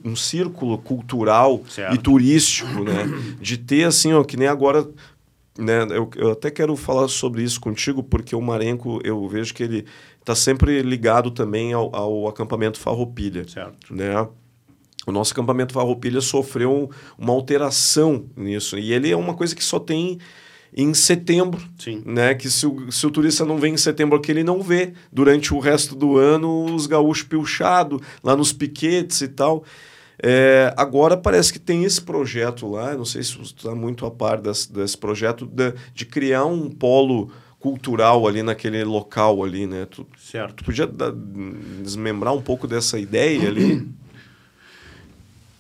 um círculo cultural certo. e turístico, né? De ter assim, ó, que nem agora né, eu, eu, até quero falar sobre isso contigo, porque o Marenco, eu vejo que ele está sempre ligado também ao, ao, acampamento Farroupilha.
Certo.
Né? O nosso acampamento Farroupilha sofreu uma alteração nisso. E ele é uma coisa que só tem em setembro,
Sim.
né? Que se o, se o turista não vem em setembro aqui, ele não vê durante o resto do ano os gaúchos pilchados lá nos piquetes e tal. É, agora parece que tem esse projeto lá, não sei se você está muito a par desse, desse projeto, de, de, criar um polo cultural ali naquele local ali, né? Tu,
certo.
Tu podia da, desmembrar um pouco dessa ideia ali?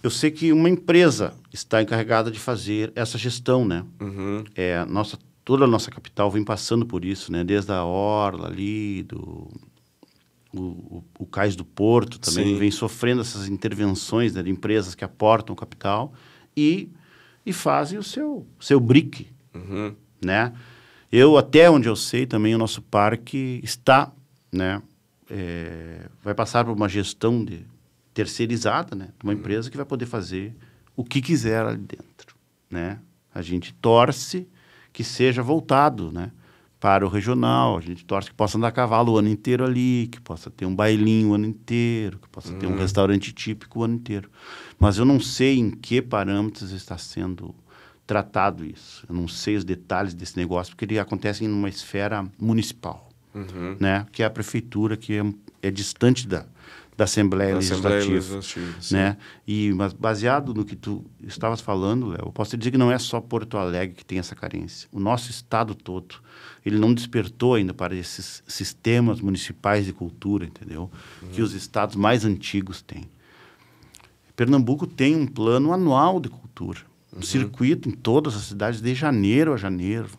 Eu sei que uma empresa está encarregada de fazer essa gestão, né?
Uhum.
É, nossa, toda a nossa capital vem passando por isso, né? Desde a orla ali, do o, o, o cais do porto também Sim. vem sofrendo essas intervenções né, de empresas que aportam capital e, e fazem o seu seu brick,
uhum.
né? Eu até onde eu sei também o nosso parque está, né? É, vai passar por uma gestão de terceirizada, né? Uma uhum. empresa que vai poder fazer o que quiser ali dentro, né? A gente torce que seja voltado, né? Para o regional, a gente torce que possa andar a cavalo o ano inteiro ali, que possa ter um bailinho o ano inteiro, que possa uhum. ter um uhum. restaurante típico o ano inteiro. Mas eu não sei em que parâmetros está sendo tratado isso. Eu não sei os detalhes desse negócio, porque ele acontece em uma esfera municipal,
uhum.
né? Que é a prefeitura, que é, é distante da, da Assembleia, da Legislativa, Legislativa né? E mas baseado no que tu estavas falando, Léo, eu posso te dizer que não é só Porto Alegre que tem essa carência. O nosso estado todo, ele não despertou ainda para esses sistemas municipais de cultura, entendeu? Uhum. Que os estados mais antigos têm. Pernambuco tem um plano anual de cultura, um uhum. circuito em todas as cidades de janeiro a janeiro.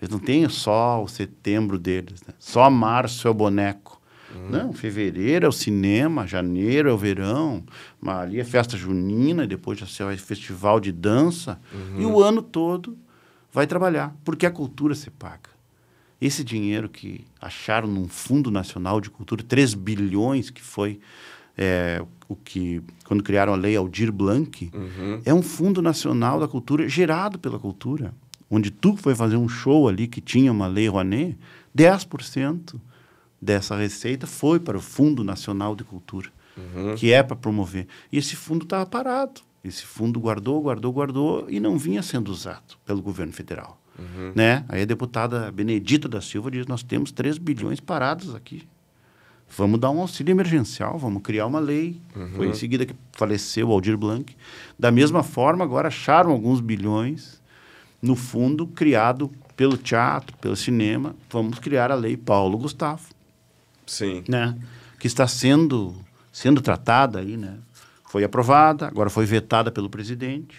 Eles não têm só o setembro deles, né? Só março é o boneco. Uhum. Não, fevereiro é o cinema, janeiro é o verão, ali é festa junina, depois já é festival de dança. Uhum. E o ano todo vai trabalhar, porque a cultura se paga. Esse dinheiro que acharam num Fundo Nacional de Cultura, 3 bilhões, que foi é, o que, quando criaram a lei Aldir Blanc,
uhum.
é um Fundo Nacional da Cultura gerado pela cultura. Onde tu foi fazer um show ali que tinha uma lei Rouanet, 10% dessa receita foi para o Fundo Nacional de Cultura,
uhum.
que é para promover. E esse fundo estava parado. Esse fundo guardou, guardou, guardou e não vinha sendo usado pelo governo federal.
Uhum.
Né? Aí a deputada Benedita da Silva diz: Nós temos 3 bilhões parados aqui. Vamos dar um auxílio emergencial, vamos criar uma lei.
Uhum.
Foi em seguida que faleceu o Aldir Blanc. Da mesma forma, agora acharam alguns bilhões no fundo criado pelo teatro, pelo cinema. Vamos criar a lei Paulo Gustavo.
Sim.
Né? Que está sendo, sendo tratada aí, né? Foi aprovada, agora foi vetada pelo presidente.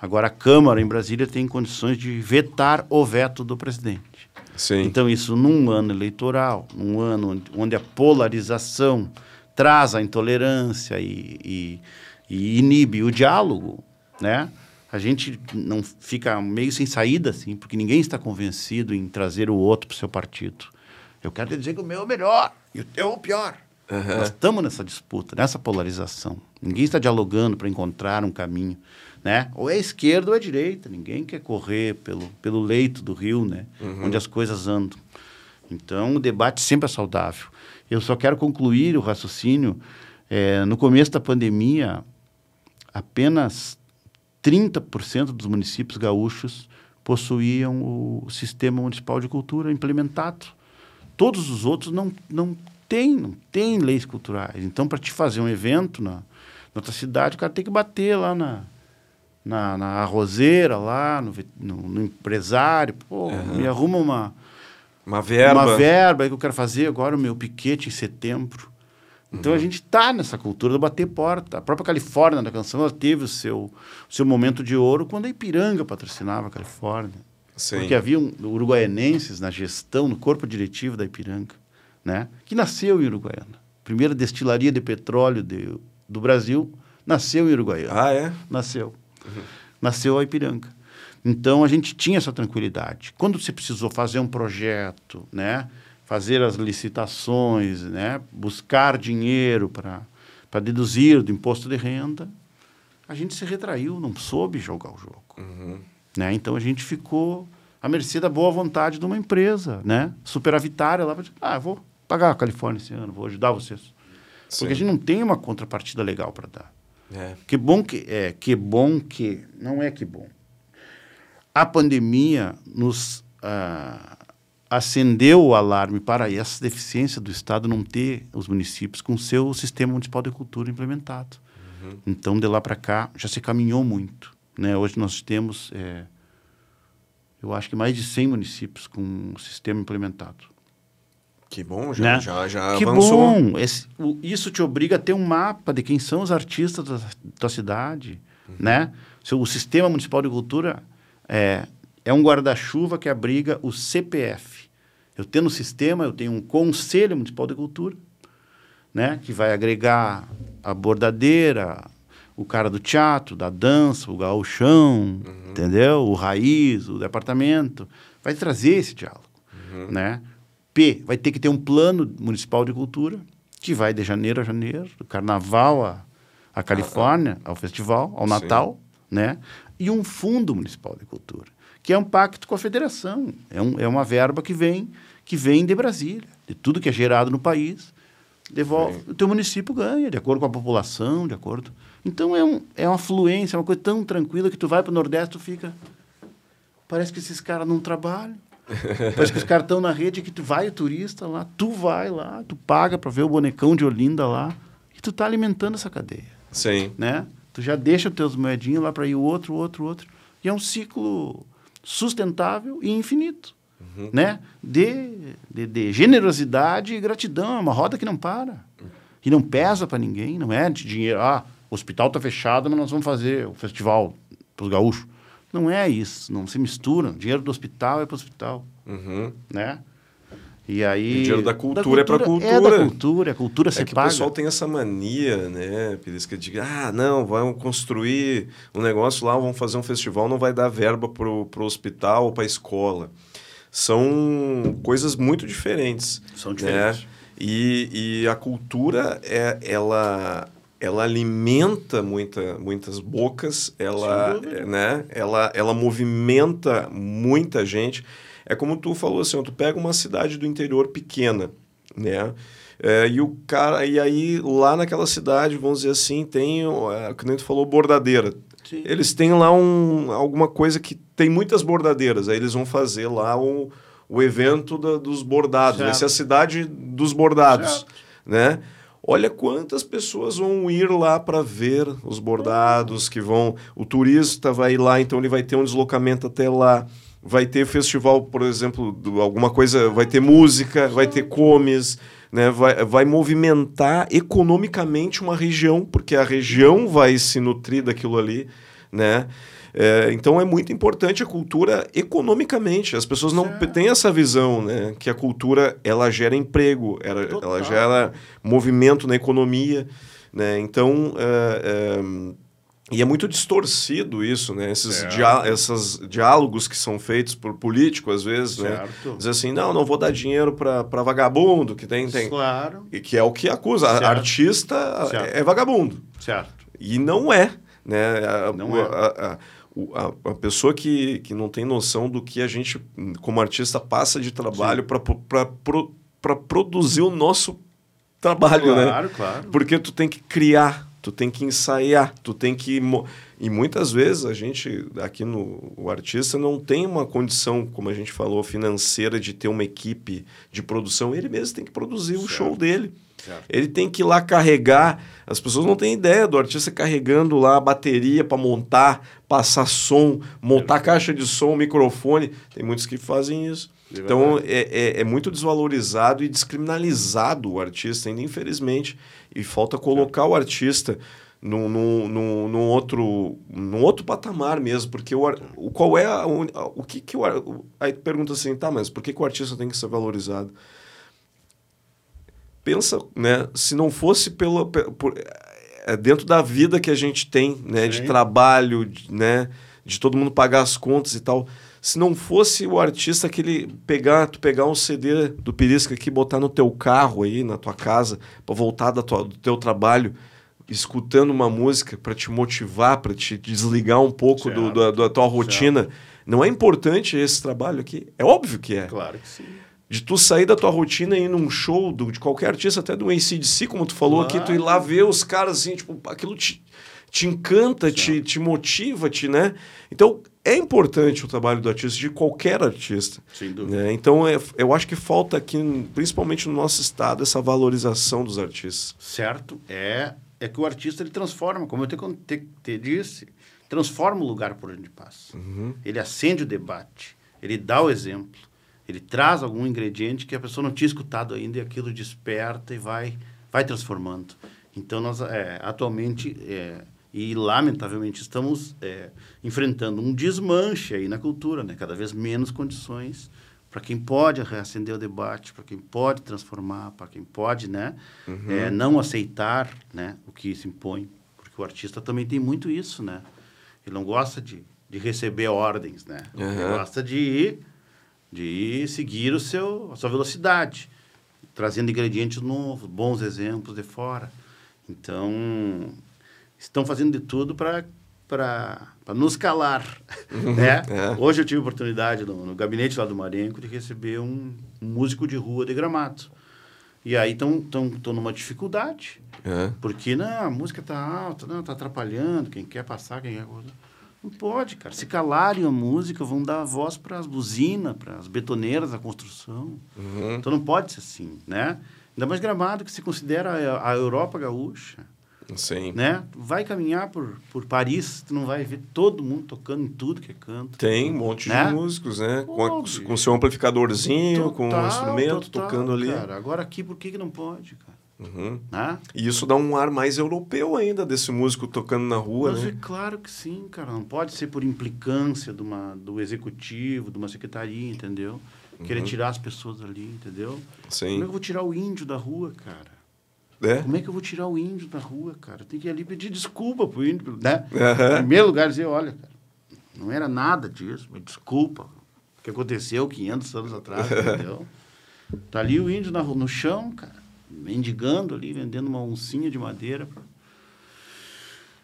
Agora a Câmara em Brasília tem condições de vetar o veto do presidente.
Sim.
Então, isso num ano eleitoral, num ano onde a polarização traz a intolerância e, e, e inibe o diálogo, né? A gente não fica meio sem saída, assim, porque ninguém está convencido em trazer o outro para o seu partido. Eu quero dizer que o meu é o melhor e o teu é o pior.
Uhum.
Nós estamos nessa disputa, nessa polarização. Ninguém está dialogando para encontrar um caminho. Né? Ou é esquerda ou é direita. Ninguém quer correr pelo, pelo leito do rio, né?
Uhum.
onde as coisas andam. Então, o debate sempre é saudável. Eu só quero concluir o raciocínio. É, no começo da pandemia, apenas 30% dos municípios gaúchos possuíam o sistema municipal de cultura implementado. Todos os outros não, não têm, não tem leis culturais. Então, para te fazer um evento na, na outra cidade, o cara tem que bater lá na, na, na arrozeira, lá no, no, no empresário. Pô, uhum. me arruma uma,
uma verba.
Uma verba que eu quero fazer agora o meu piquete em setembro. Então uhum. a gente está nessa cultura do bater porta. A própria Califórnia da canção ela teve o seu, o seu momento de ouro quando a Ipiranga patrocinava a Califórnia.
Sim.
Porque havia um, uruguaianenses na gestão, no corpo diretivo da Ipiranga, né? que nasceu em Uruguaiana. Primeira destilaria de petróleo de, do Brasil nasceu em Uruguaiana.
Ah, é?
Nasceu. Uhum. Nasceu a Ipiranga. Então a gente tinha essa tranquilidade. Quando se precisou fazer um projeto, né? fazer as licitações, né? buscar dinheiro para deduzir do imposto de renda, a gente se retraiu, não soube jogar o jogo.
Uhum.
Né? Então a gente ficou à mercê da boa vontade de uma empresa, né? superavitária lá, ah, vou pagar a Califórnia esse ano, vou ajudar vocês. Sim. Porque a gente não tem uma contrapartida legal para dar.
É.
Que bom que é, que bom que não é que bom. a pandemia nos uh, acendeu o alarme para essa deficiência do Estado não ter os municípios com seu sistema municipal de cultura implementado. Uhum. Então, de lá para cá, já se caminhou muito. Né? Hoje nós temos, é, eu acho que mais de 100 municípios com o sistema implementado.
Que bom, já, né? já, já
que avançou. Bom! Esse, o, isso te obriga a ter um mapa de quem são os artistas da, da cidade, uhum. né? O sistema municipal de cultura é, é um guarda-chuva que abriga o CPF. Eu tenho no sistema, eu tenho um conselho municipal de cultura, né? Que vai agregar a bordadeira, o cara do teatro, da dança, o gauchão, uhum. entendeu? O raiz, o departamento. Vai trazer esse diálogo, uhum. né? P, vai ter que ter um plano municipal de cultura que vai de janeiro a janeiro, do carnaval a, a Califórnia, ao festival, ao Sim. Natal, né? E um fundo municipal de cultura, que é um pacto com a federação. É, um, é uma verba que vem, que vem de Brasília, de tudo que é gerado no país, devolve, Sim. o teu município ganha, de acordo com a população, de acordo. Então é, um, é uma fluência, é uma coisa tão tranquila que tu vai para o Nordeste, tu fica. Parece que esses caras não trabalham. Parece que os caras estão na rede que tu vai o turista lá, tu vai lá, tu paga para ver o bonecão de Olinda lá e tu tá alimentando essa cadeia.
Sim.
Né? Tu já deixa os teus moedinhos lá para ir o outro, outro, outro. E é um ciclo sustentável e infinito. Uhum. Né? De, de, de, generosidade e gratidão. É uma roda que não para. E não pesa para ninguém. Não é de dinheiro. Ah, o hospital está fechado, mas nós vamos fazer o festival para os gaúchos. Não é isso, não se mistura. O dinheiro do hospital é para o hospital,
uhum.
né? E aí...
O dinheiro da cultura, da cultura é para cultura.
É da cultura, a cultura se
é que
paga.
o pessoal tem essa mania, né, Perisca, de ah, não, vamos construir um negócio lá, vamos fazer um festival, não vai dar verba para o hospital ou para a escola. São coisas muito diferentes.
São diferentes. Né?
E, e a cultura, é, ela ela alimenta muita, muitas bocas, ela, né, ela, ela movimenta muita gente. É como tu falou assim, tu pega uma cidade do interior pequena, né? É, e o cara, e aí lá naquela cidade, vamos dizer assim, tem, é, como tu falou, bordadeira. Sim. Eles têm lá um, alguma coisa que tem muitas bordadeiras, aí eles vão fazer lá o, o evento da, dos bordados, certo. vai ser a cidade dos bordados, certo. né? Olha quantas pessoas vão ir lá para ver os bordados, que vão. O turista vai lá, então ele vai ter um deslocamento até lá. Vai ter festival, por exemplo, alguma coisa, vai ter música, vai ter comes, né? vai, vai movimentar economicamente uma região, porque a região vai se nutrir daquilo ali, né? É, então é muito importante a cultura economicamente. As pessoas não é. têm essa visão, né? Que a cultura ela gera emprego, ela, ela gera movimento na economia, né? Então é, é, e é muito distorcido isso, né? Esses, diá esses diálogos que são feitos por político, às vezes, né? certo. né? Diz assim, não, não vou dar dinheiro para vagabundo, que tem, tem...
Claro.
E que é o que acusa. Certo. Artista certo. é vagabundo.
Certo.
E não é, né?
Não a, é.
A, a, a, pessoa que, que não tem noção do que a gente, como artista, passa de trabalho para pro, produzir o nosso trabalho,
claro,
né?
Claro, claro.
Porque tu tem que criar, tu tem que ensaiar, tu tem que... E muitas vezes a gente, aqui no o artista, não tem uma condição, como a gente falou, financeira de ter uma equipe de produção. Ele mesmo tem que produzir certo. o show dele. Certo. Ele tem que ir lá carregar. As pessoas não têm ideia do artista carregando lá a bateria para montar, passar som, montar a caixa de som, microfone. Tem muitos que fazem isso. então é, é, é, muito desvalorizado e descriminalizado o artista, ainda infelizmente. E falta colocar o artista num, num, num, num, outro, num outro patamar mesmo, porque o, o qual é a, o, o que, que o, aí pergunta assim, tá, mas por que, que o artista tem que ser valorizado? Pensa, né, se não fosse pelo, por, é, dentro da vida que a gente tem, né, Sim. de trabalho, de, né, de todo mundo pagar as contas e tal, se não fosse o artista que ele pegar, tu pegar um CD do Perisca aqui, botar no teu carro aí, na tua casa, para voltar da tua, do teu trabalho, escutando uma música para te motivar, para te desligar um pouco do, do, da tua rotina, certo. não é importante esse trabalho aqui? É óbvio que é.
Claro que sim.
De tu sair da tua rotina e ir num show do, de qualquer artista, até do ACDC, como tu falou claro. aqui, tu ir lá ver os caras assim, tipo, aquilo te, te encanta, te, te motiva, te, né? Então, é importante o trabalho do artista, de qualquer artista.
Sem dúvida.
Né? Então, é, eu acho que falta aqui, principalmente no nosso estado, essa valorização dos artistas.
Certo. É, é que o artista ele transforma, como eu te, te, te disse, transforma o lugar por onde passa. Uhum. Ele acende o debate, ele dá o exemplo ele traz algum ingrediente que a pessoa não tinha escutado ainda e aquilo desperta e vai, vai transformando. Então, nós é, atualmente, é, e lamentavelmente, estamos é, enfrentando um desmanche aí na cultura, né? cada vez menos condições para quem pode reacender o debate, para quem pode transformar, para quem pode né? Uhum. É, não aceitar né? o que se impõe. Porque o artista também tem muito isso, né? Ele não gosta de, de receber ordens, né? Uhum. Ele gosta de ir de seguir o seu, a sua velocidade, trazendo ingredientes novos, bons exemplos de fora. Então, estão fazendo de tudo para para nos calar, uhum, né? É. Hoje eu tive a oportunidade no, no, gabinete lá do Marenco de receber um, um músico de rua de Gramado. E aí estão numa dificuldade. É. Porque não, a música está alta, não, está atrapalhando, quem quer passar, quem quer... Não pode, cara. Se calarem a música, vão dar voz para as buzinas, para as betoneiras da construção. Uhum. Então não pode ser assim, né? Ainda mais Gramado, que se considera a, a Europa gaúcha.
Sim.
Né? Vai caminhar por, por Paris, tu não vai ver todo mundo tocando em tudo que é canto.
Tem um monte né? de músicos, né? com, com seu amplificadorzinho, total, com um instrumento, total, tocando ali.
Cara. Agora aqui, por que, que não pode, cara?
Uhum. Né? E isso dá um ar mais europeu ainda desse músico tocando na rua, Mas
né? é claro que sim, cara. Não pode ser por implicância de uma, do executivo, de uma secretaria, entendeu? Querer uhum. tirar as pessoas ali, entendeu?
Sim.
Como é que eu vou tirar o índio da rua, cara?
É?
Como é que eu vou tirar o índio da rua, cara? Tem que ir ali pedir desculpa pro índio, né? Uhum. Em primeiro lugar, dizer, olha, cara, não era nada disso, me desculpa. O que aconteceu 500 anos atrás, entendeu? Tá ali o índio na, no chão, cara mendigando ali, vendendo uma oncinha de madeira. Pra...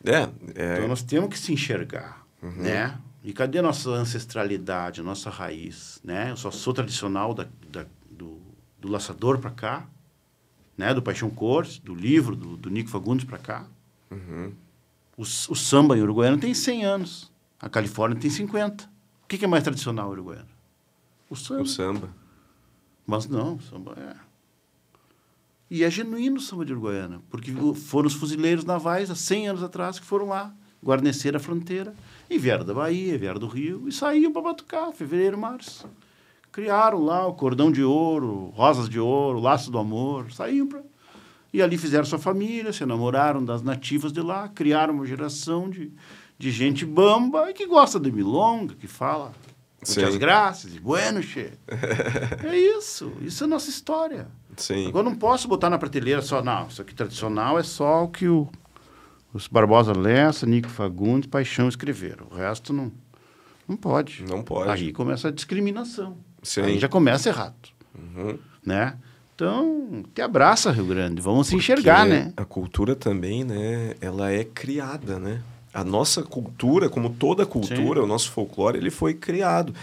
É, é,
Então nós temos que se enxergar, uhum. né? E cadê a nossa ancestralidade, a nossa raiz, né? Eu só sou tradicional da, da do, do laçador para cá, né? Do Paixão Cores, do livro do, do Nico Fagundes para cá. Uhum. O, o, samba em uruguaiano tem 100 anos. A Califórnia tem 50. O que, que é mais tradicional uruguaiano?
O samba. O samba.
Mas não, o samba é e é genuíno o samba de Uruguaiana, porque foram os fuzileiros navais há 100 anos atrás que foram lá guarnecer a fronteira e vieram da Bahia, vieram do Rio e saíam para batucar, fevereiro, março. Criaram lá o cordão de ouro, rosas de ouro, laço do amor, saíam para e ali fizeram sua família, se namoraram das nativas de lá, criaram uma geração de, de gente bamba e que gosta de milonga, que fala muitas graças, e bueno, che. é isso, isso é nossa história.
Sim.
Agora não posso botar na prateleira só, não, isso aqui tradicional é só o que o, os Barbosa Lessa, Nico Fagundes, Paixão escreveram. O resto não, não pode.
Não pode.
Aí começa a discriminação.
Sim.
Aí já começa errado. Uhum. Né? Então, te abraça, Rio Grande. Vamos se enxergar, né?
A cultura também, né? Ela é criada, né? A nossa cultura, como toda cultura, Sim. o nosso folclore, ele foi criado.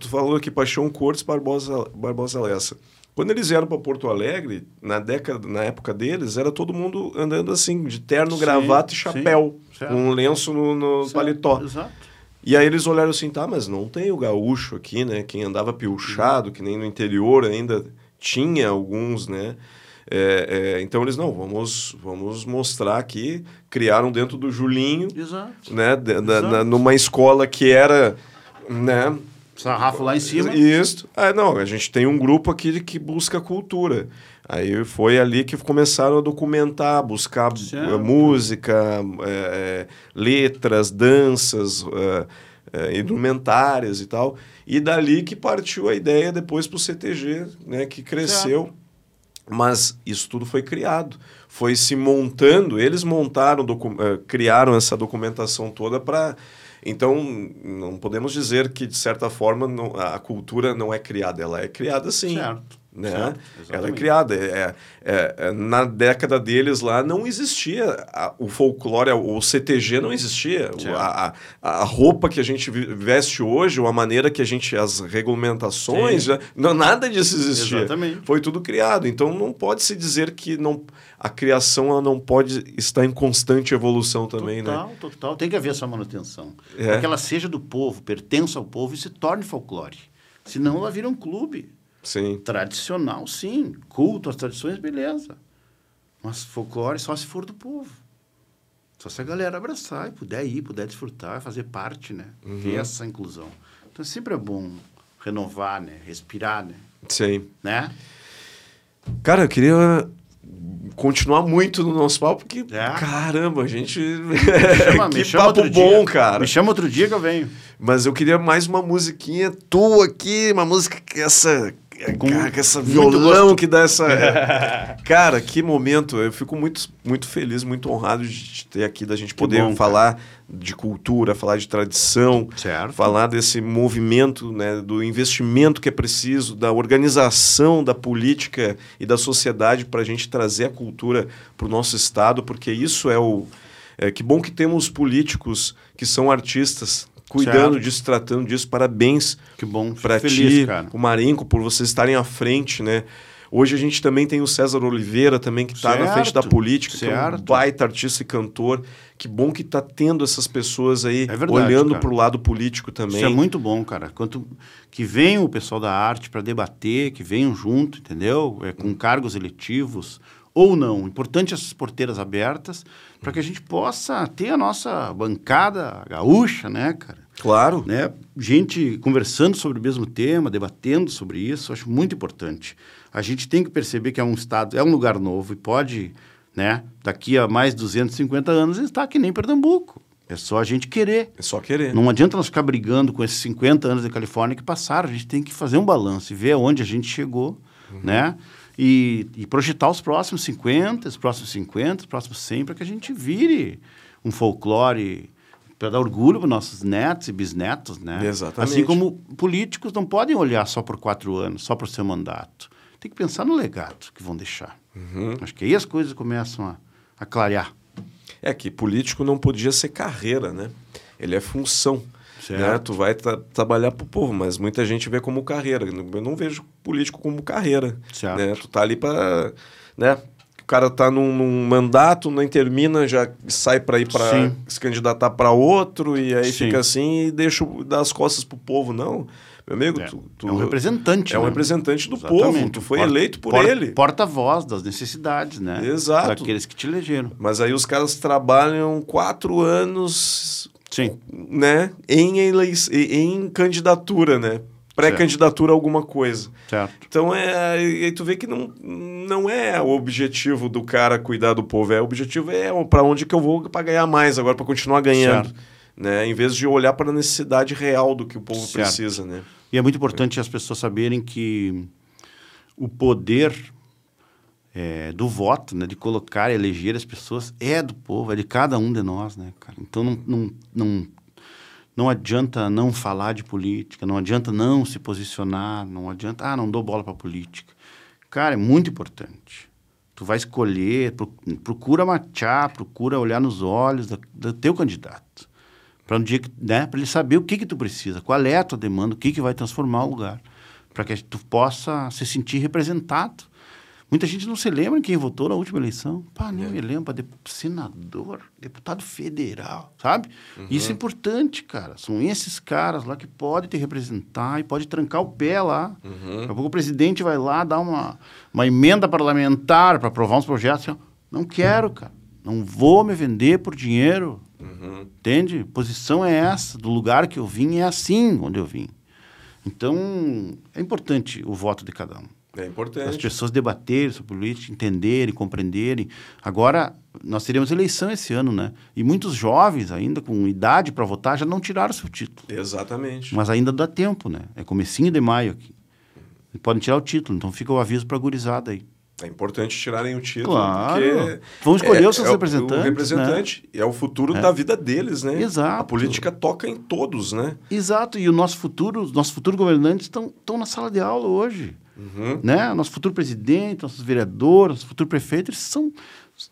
Tu falou aqui Paixão Cortes Barbosa, Barbosa Lessa. Quando eles vieram para Porto Alegre, na década, na época deles, era todo mundo andando assim, de terno, sim, gravata e chapéu, sim, com um lenço no, no certo, paletó.
Exato.
E aí eles olharam assim, tá, mas não tem o gaúcho aqui, né? Quem andava piochado, que nem no interior ainda tinha alguns, né? É, é, então eles, não, vamos, vamos mostrar aqui, criaram dentro do Julinho,
Exato.
né? Da, Exato. Na, numa escola que era, né?
Sarrafo lá em cima.
Isso. Ah, não, a gente tem um grupo aqui que busca cultura. Aí foi ali que começaram a documentar, buscar certo. música, é, letras, danças, é, é, indumentárias e tal. E dali que partiu a ideia depois para o CTG, né, que cresceu. Certo. Mas isso tudo foi criado, foi se montando. Eles montaram, criaram essa documentação toda para então, não podemos dizer que, de certa forma, não, a cultura não é criada. Ela é criada sim.
Certo.
Né? Ela é criada. É, é, é, na década deles lá não existia a, o folclore, o CTG não existia. A, a, roupa que a gente veste hoje, ou a maneira que a gente. as regulamentações, já, não, nada disso existia.
Exatamente.
Foi tudo criado. Então não pode se dizer que não, a criação ela não pode estar em constante evolução também,
total,
né?
Total, total. Tem que haver essa manutenção. É. Para que ela seja do povo, pertença ao povo e se torne folclore. Senão ela vira um clube.
Sim.
Tradicional, sim. Culto às tradições, beleza. Mas folclore só se for do povo. Só se a galera abraçar e puder ir, puder desfrutar, fazer parte, né? Uhum. Ter essa inclusão. Então sempre é bom renovar, né? Respirar, né?
Sim.
Né?
Cara, eu queria continuar muito no nosso papo, porque, é. caramba, a gente... Me chama, que papo bom, dia. cara.
Me chama outro dia que eu venho.
Mas eu queria mais uma musiquinha tua aqui, uma música que essa com essa violão que dá essa. cara, que momento. Eu fico muito, muito feliz, muito honrado de ter aqui, da gente poder bom, falar cara. de cultura, falar de tradição,
certo.
falar desse movimento, né, do investimento que é preciso, da organização da política e da sociedade para a gente trazer a cultura para o nosso estado, porque isso é o. É, que bom que temos políticos que são artistas cuidando certo. disso, tratando disso. Parabéns.
Que bom.
Para ti, cara. o Marinco, por vocês estarem à frente, né? Hoje a gente também tem o César Oliveira também, que está na frente da política, certo. que é um baita artista e cantor. Que bom que está tendo essas pessoas aí é verdade, olhando para o lado político também. Isso
é muito bom, cara. Quanto que venham o pessoal da arte para debater, que venham junto, entendeu? É, com cargos eletivos ou não. Importante essas porteiras abertas para que a gente possa ter a nossa bancada gaúcha, né, cara?
Claro.
Né? Gente conversando sobre o mesmo tema, debatendo sobre isso, acho muito importante. A gente tem que perceber que é um estado, é um lugar novo e pode, né, daqui a mais 250 anos estar que nem Pernambuco. É só a gente querer.
É só querer.
Não adianta nós ficar brigando com esses 50 anos da Califórnia que passaram. A gente tem que fazer um balanço e ver aonde a gente chegou, uhum. né? E, e, projetar os próximos 50, os próximos 50, os próximos 100, para que a gente vire um folclore para dar orgulho para nossos netos e bisnetos, né?
Exatamente.
Assim como políticos não podem olhar só por quatro anos, só para o seu mandato. Tem que pensar no legado que vão deixar.
Uhum.
Acho que aí as coisas começam a, a clarear.
É que político não podia ser carreira, né? Ele é função. Né? Tu vai tra trabalhar para o povo, mas muita gente vê como carreira. Eu não vejo político como carreira.
Certo.
Né? Tu tá ali para né? o cara tá num, num, mandato, nem termina, já sai para ir para se candidatar para outro e aí Sim. fica assim e deixa dar as costas pro povo, não. Meu amigo,
é,
tu, tu,
é um representante.
É um
né?
representante do Exatamente. povo. Tu foi porta, eleito por
porta,
ele.
Porta-voz das necessidades, né?
Exato.
Daqueles que te elegeram.
Mas aí os caras trabalham quatro anos
Sim.
Né, em, em candidatura, né? pré-candidatura a alguma coisa.
Certo.
Então, é, aí tu vê que não, não é o objetivo do cara cuidar do povo. É, o objetivo é para onde que eu vou para ganhar mais agora, para continuar ganhando. Certo. Né? Em vez de olhar para a necessidade real do que o povo certo. precisa. Né?
E é muito importante as pessoas saberem que o poder é, do voto, né, de colocar, eleger as pessoas, é do povo, é de cada um de nós, né, cara? Então não, não, não não adianta não falar de política, não adianta não se posicionar, não adianta, ah, não dou bola para política. Cara, é muito importante. Tu vai escolher, procura machar, procura olhar nos olhos do, do teu candidato. Para um dia, né, para ele saber o que que tu precisa, qual é a tua demanda, o que que vai transformar o lugar, para que tu possa se sentir representado Muita gente não se lembra quem votou na última eleição. Pá, nem é. me lembro, de, senador, deputado federal, sabe? Uhum. Isso é importante, cara. São esses caras lá que podem te representar e pode trancar o pé lá. Uhum. Daqui a pouco o presidente vai lá dar uma, uma emenda parlamentar para aprovar uns projetos. Assim, não quero, cara. Não vou me vender por dinheiro. Uhum. Entende? Posição é essa. Do lugar que eu vim é assim onde eu vim. Então, é importante o voto de cada um.
É importante.
As pessoas debaterem sobre política, entenderem, compreenderem. Agora, nós teremos eleição esse ano, né? E muitos jovens, ainda com idade para votar, já não tiraram seu título.
Exatamente.
Mas ainda dá tempo, né? É comecinho de maio aqui. podem tirar o título, então fica o aviso para a gurizada aí.
É importante tirarem o título.
Claro. Porque Vão escolher
é,
os seus
é
representantes. O
representante
né?
é o futuro é. da vida deles, né?
Exato.
A política toca em todos, né?
Exato. E o nosso futuro, os nossos futuros governantes estão na sala de aula hoje. Uhum. Né? Nosso futuro presidente, nossos vereadores, nosso futuro prefeito, eles são,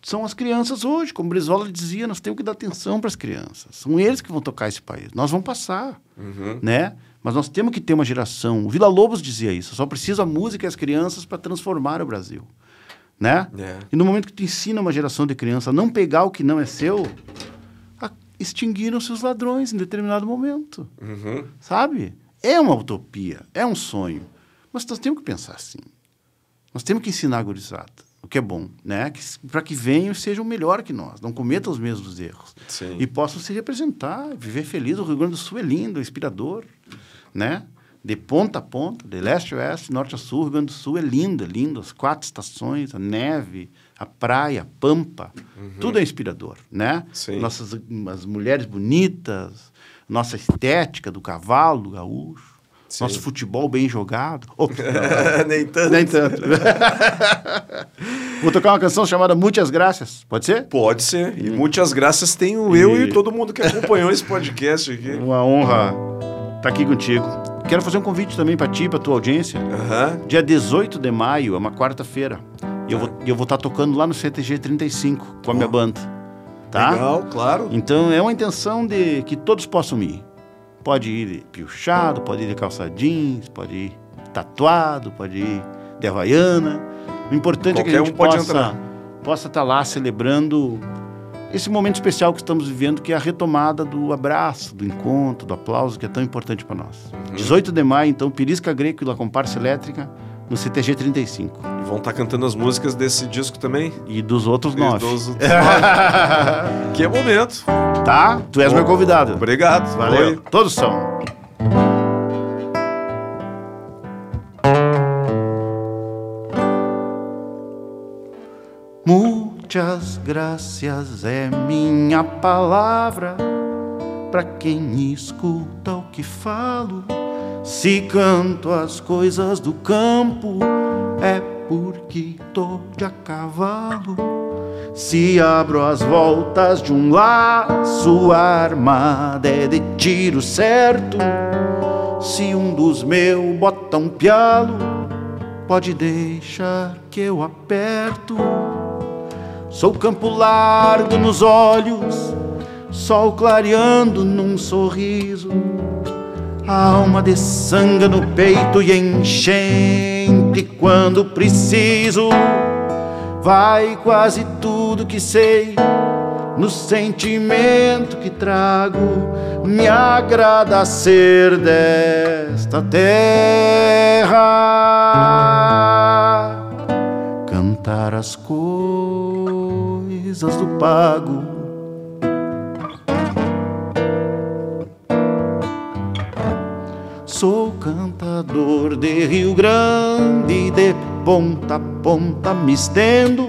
são as crianças hoje. Como Brizola dizia, nós temos que dar atenção para as crianças. São eles que vão tocar esse país. Nós vamos passar, uhum. né? Mas nós temos que ter uma geração. O Vila Lobos dizia isso. Só precisa a música e as crianças para transformar o Brasil, né? É. E no momento que tu ensina uma geração de criança a não pegar o que não é seu, extinguiram-se os ladrões em determinado momento, uhum. sabe? É uma utopia, é um sonho. Mas nós temos que pensar assim. Nós temos que ensinar a gurizada, o que é bom, né? Para que venham e sejam melhor que nós, não cometam os mesmos erros. Sim. E possam se representar, viver feliz. O Rio Grande do Sul é lindo, é inspirador, né? De ponta a ponta, de leste a oeste, norte a sul, o Rio Grande do Sul é lindo, é lindo. As quatro estações, a neve, a praia, a pampa, uhum. tudo é inspirador, né? Sim. Nossas as mulheres bonitas, nossa estética do cavalo, do gaúcho. Sim. Nosso futebol bem jogado. Oh,
Nem tanto.
Nem tanto. Vou tocar uma canção chamada Muitas Graças. Pode ser?
Pode ser. E hum. Muitas Graças tenho eu e... e todo mundo que acompanhou esse podcast aqui.
Uma honra estar aqui contigo. Quero fazer um convite também para ti, para tua audiência. Uhum. Dia 18 de maio, é uma quarta-feira. E eu vou eu vou estar tá tocando lá no CTG 35 com a minha banda. Tá?
Legal, claro.
Então é uma intenção de que todos possam ir. Pode ir piochado, pode ir de calça jeans, pode ir tatuado, pode ir de havaiana. O importante Qualquer é que a gente um possa, possa estar tá lá celebrando esse momento especial que estamos vivendo, que é a retomada do abraço, do encontro, do aplauso, que é tão importante para nós. Uhum. 18 de maio, então, Pirisca Greco e La Comparsa Elétrica, no CTG 35.
E vão estar tá cantando as músicas desse disco também?
E dos outros nove. Dos outros
nove. que é momento.
Tá? Tu és Bom, meu convidado.
Obrigado.
Valeu. Oi. Todos são. Muitas graças é minha palavra para quem escuta o que falo se canto as coisas do campo, é porque tô de a cavalo. Se abro as voltas de um laço, armada é de tiro certo. Se um dos meus bota um pialo, pode deixar que eu aperto. Sou campo largo nos olhos, sol clareando num sorriso alma de sangue no peito e enchente quando preciso. Vai quase tudo que sei no sentimento que trago. Me agrada ser desta terra, cantar as coisas do pago Sou cantador de Rio Grande, de ponta a ponta me estendo,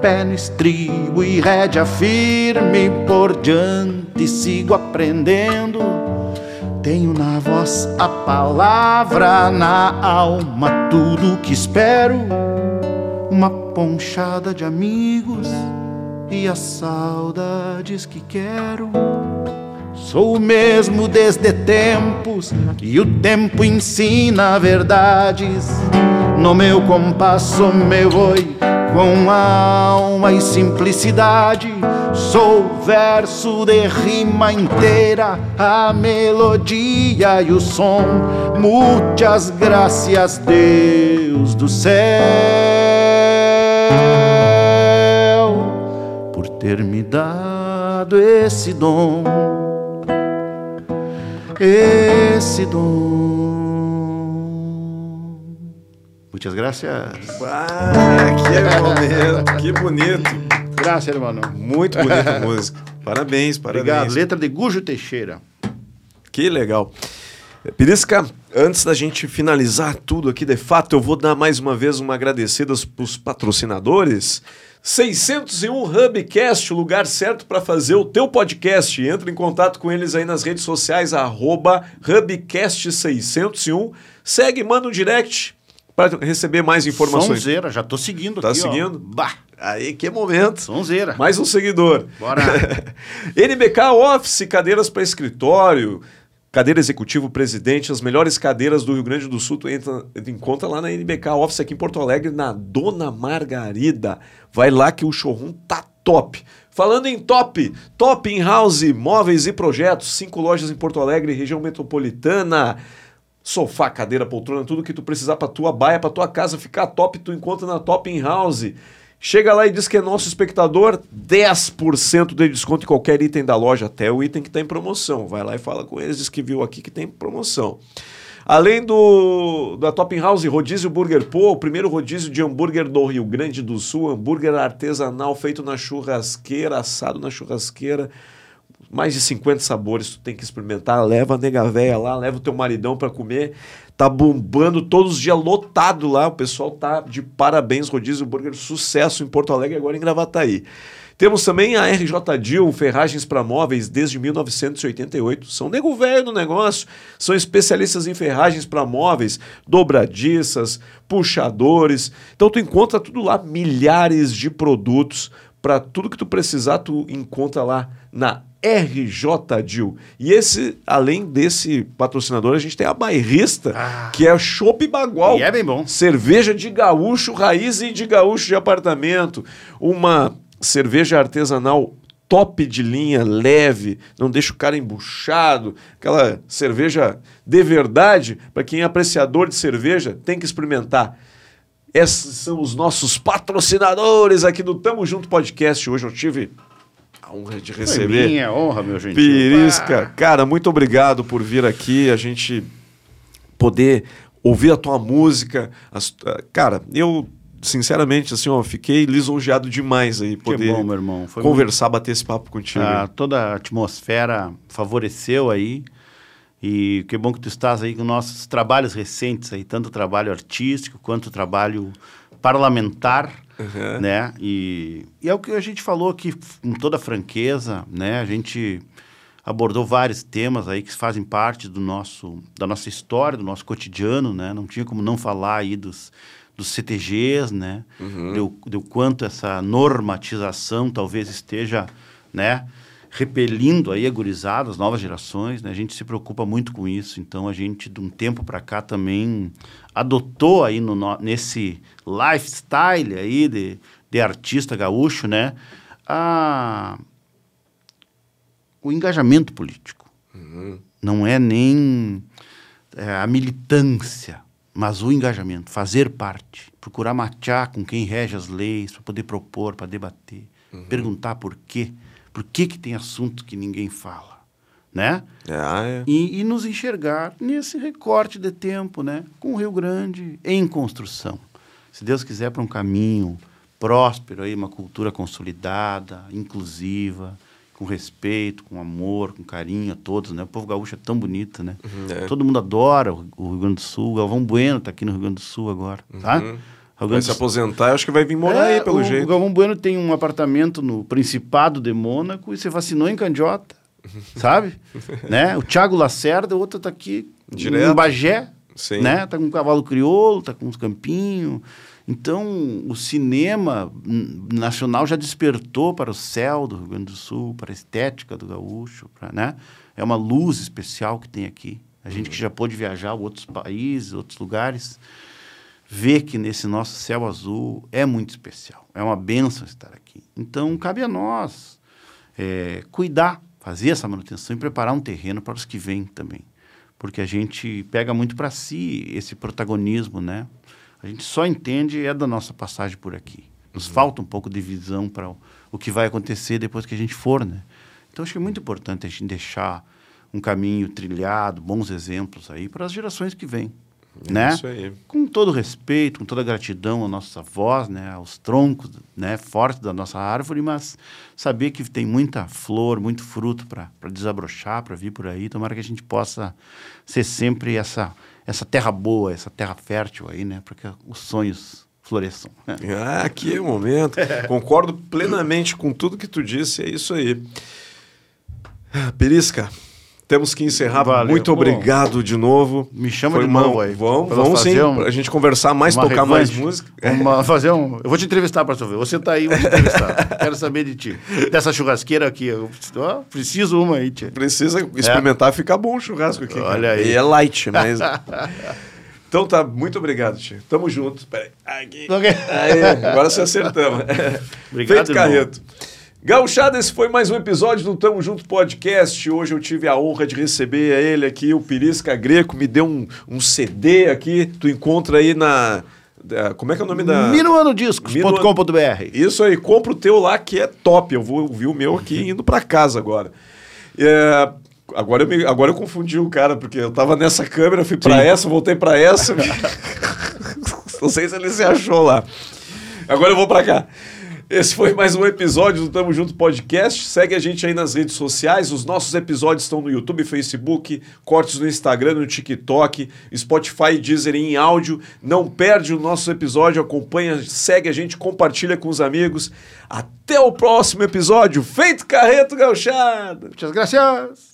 pé no estribo e rédea firme por diante sigo aprendendo. Tenho na voz a palavra, na alma tudo que espero, uma ponchada de amigos e as saudades que quero. Sou o mesmo desde tempos e o tempo ensina verdades. No meu compasso meu voi com alma e simplicidade. Sou verso de rima inteira, a melodia e o som. Muitas graças, Deus do céu, por ter me dado esse dom esse dom. Muitas graças.
Ah, que momento, que bonito.
Graças, irmão.
Muito bonita a música. Parabéns, parabéns.
Obrigado. Letra de Gujo Teixeira.
Que legal. Pirisca, antes da gente finalizar tudo aqui, de fato, eu vou dar mais uma vez uma agradecida para os patrocinadores. 601 Hubcast, o lugar certo para fazer o teu podcast. Entra em contato com eles aí nas redes sociais, arroba Hubcast601. Segue, manda um direct para receber mais informações.
Sonzeira, já tô seguindo
tá
aqui,
seguindo?
Ó. Bah.
Aí, que momento.
Sonzeira.
Mais um seguidor.
Bora.
NBK Office, cadeiras para escritório, Cadeira executivo, presidente, as melhores cadeiras do Rio Grande do Sul, tu entra, encontra lá na NBK Office aqui em Porto Alegre, na Dona Margarida. Vai lá que o showroom tá top. Falando em top, Top in House, móveis e projetos, cinco lojas em Porto Alegre, região metropolitana. Sofá, cadeira, poltrona, tudo que tu precisar para tua baia, para tua casa ficar top, tu encontra na Top in House. Chega lá e diz que é nosso espectador, 10% de desconto em qualquer item da loja, até o item que está em promoção. Vai lá e fala com eles, diz que viu aqui que tem promoção. Além do da Top House Rodízio Burger Pô, o primeiro rodízio de hambúrguer do Rio Grande do Sul, hambúrguer artesanal feito na churrasqueira, assado na churrasqueira, mais de 50 sabores, tu tem que experimentar, leva a nega véia lá, leva o teu maridão para comer, tá bombando todos os dias lotado lá, o pessoal tá de parabéns, Rodízio Burger, sucesso em Porto Alegre agora em Gravataí. Temos também a RJ Dil, ferragens para móveis desde 1988. São nego velho no negócio, são especialistas em ferragens para móveis, dobradiças, puxadores. Então tu encontra tudo lá, milhares de produtos para tudo que tu precisar, tu encontra lá na RJ Dil. E esse, além desse patrocinador, a gente tem a bairrista, ah. que é Chopp Bagual.
E é bem bom.
Cerveja de gaúcho raiz e de gaúcho de apartamento. Uma cerveja artesanal top de linha, leve, não deixa o cara embuchado, aquela cerveja de verdade, para quem é apreciador de cerveja, tem que experimentar. Esses são os nossos patrocinadores aqui do Tamo Junto Podcast. Hoje eu tive a honra de receber. Foi
minha honra, meu gente.
Pirisca, ah. cara, muito obrigado por vir aqui, a gente poder ouvir a tua música. As, cara, eu sinceramente, assim, ó, fiquei lisonjeado demais aí poder
bom, meu irmão.
Foi conversar, muito... bater esse papo contigo.
Ah, toda a atmosfera favoreceu aí. E que bom que tu estás aí com nossos trabalhos recentes aí, tanto trabalho artístico quanto trabalho parlamentar, uhum. né? E, e é o que a gente falou aqui com toda franqueza, né? A gente abordou vários temas aí que fazem parte do nosso da nossa história, do nosso cotidiano, né? Não tinha como não falar aí dos dos CTGs, né? Uhum. Do, quanto essa normatização talvez esteja, né? Repelindo aí a gurizada, as novas gerações, né? A gente se preocupa muito com isso. Então a gente de um tempo para cá também adotou aí no, nesse lifestyle aí de, de artista gaúcho, né? A, o engajamento político. Uhum. Não é nem é, a militância, mas o engajamento, fazer parte, procurar matear com quem rege as leis, para poder propor, para debater, uhum. perguntar por quê, por que, que tem assunto que ninguém fala, né?
É, ah, é.
E, e, nos enxergar nesse recorte de tempo, né? Com o Rio Grande em construção. Se Deus quiser, para um caminho próspero, aí, uma cultura consolidada, inclusiva, com respeito, com amor, com carinho a todos, né? O povo gaúcho é tão bonito, né? Uhum, é. Todo mundo adora o, Rio Grande do Sul. O Galvão Bueno está aqui no Rio Grande do Sul agora, tá?
Uhum. Vai se aposentar, acho que vai vir morar é, aí, pelo
o,
jeito.
O Galvão Bueno tem um apartamento no Principado de Mônaco e se vacinou em Candiota, sabe? né? O Thiago Lacerda, o outro está aqui Direto. em Bagé, Sim. né? Tá com um cavalo crioulo, tá com uns campinhos. Então, o cinema nacional já despertou para o céu do Rio Grande do Sul, para a estética do gaúcho, pra, né? É uma luz especial que tem aqui. A gente que já pôde viajar a outros países, outros lugares, vê que nesse nosso céu azul é muito especial. É uma benção estar aqui. Então, cabe a nós é, cuidar, fazer essa manutenção e preparar um terreno para os que vêm também. Porque a gente pega muito para si esse protagonismo, né? A gente só entende é da nossa passagem por aqui. Nos uhum. falta um pouco de visão para o, o que vai acontecer depois que a gente for, né? Então acho que é muito importante a gente deixar um caminho trilhado, bons exemplos aí para as gerações que vêm, é né? Isso aí. Com todo respeito, com toda gratidão à nossa voz, né, aos troncos, né, fortes da nossa árvore, mas saber que tem muita flor, muito fruto para desabrochar, para vir por aí. Tomara que a gente possa ser sempre essa essa terra boa, essa terra fértil aí, né? Para que os sonhos floresçam.
Ah, aqui é o momento. Concordo plenamente com tudo que tu disse, é isso aí. Perisca, Temos que encerrar. Valeu. Muito obrigado de novo.
Me chama Foi de novo aí.
Vamos, vamos sim. Um, a gente conversar mais, tocar mais música.
Uma, fazer um. Eu vou te entrevistar para ver. Você tá aí, eu vou te entrevistar. Quero saber de ti. Dessa churrasqueira aqui. Eu preciso uma aí, tia.
Precisa experimentar, é. ficar bom o churrasco aqui.
Olha cara. aí.
E é light, mas. Então tá, muito obrigado, tio. Tamo junto. Peraí. Aqui. Okay. Aí, agora se acertamos. Obrigado, Feito Carreto. Gauchada, esse foi mais um episódio do Tamo Junto Podcast. Hoje eu tive a honra de receber ele aqui, o Pirisca Greco, me deu um, um CD aqui. Tu encontra aí na. Como é que é o nome da.
Minuanodiscos.com.br.
Isso aí, compra o teu lá que é top. Eu vou ouvir o meu aqui indo para casa agora. É, agora, eu me, agora eu confundi o cara, porque eu tava nessa câmera, fui para essa, voltei para essa. Não sei se ele se achou lá. Agora eu vou para cá. Esse foi mais um episódio do Tamo Junto Podcast. Segue a gente aí nas redes sociais. Os nossos episódios estão no YouTube, Facebook, cortes no Instagram, no TikTok, Spotify, Deezer em áudio. Não perde o nosso episódio, acompanha, segue a gente, compartilha com os amigos. Até o próximo episódio. Feito Carreto Gauchado.
Muitas graças.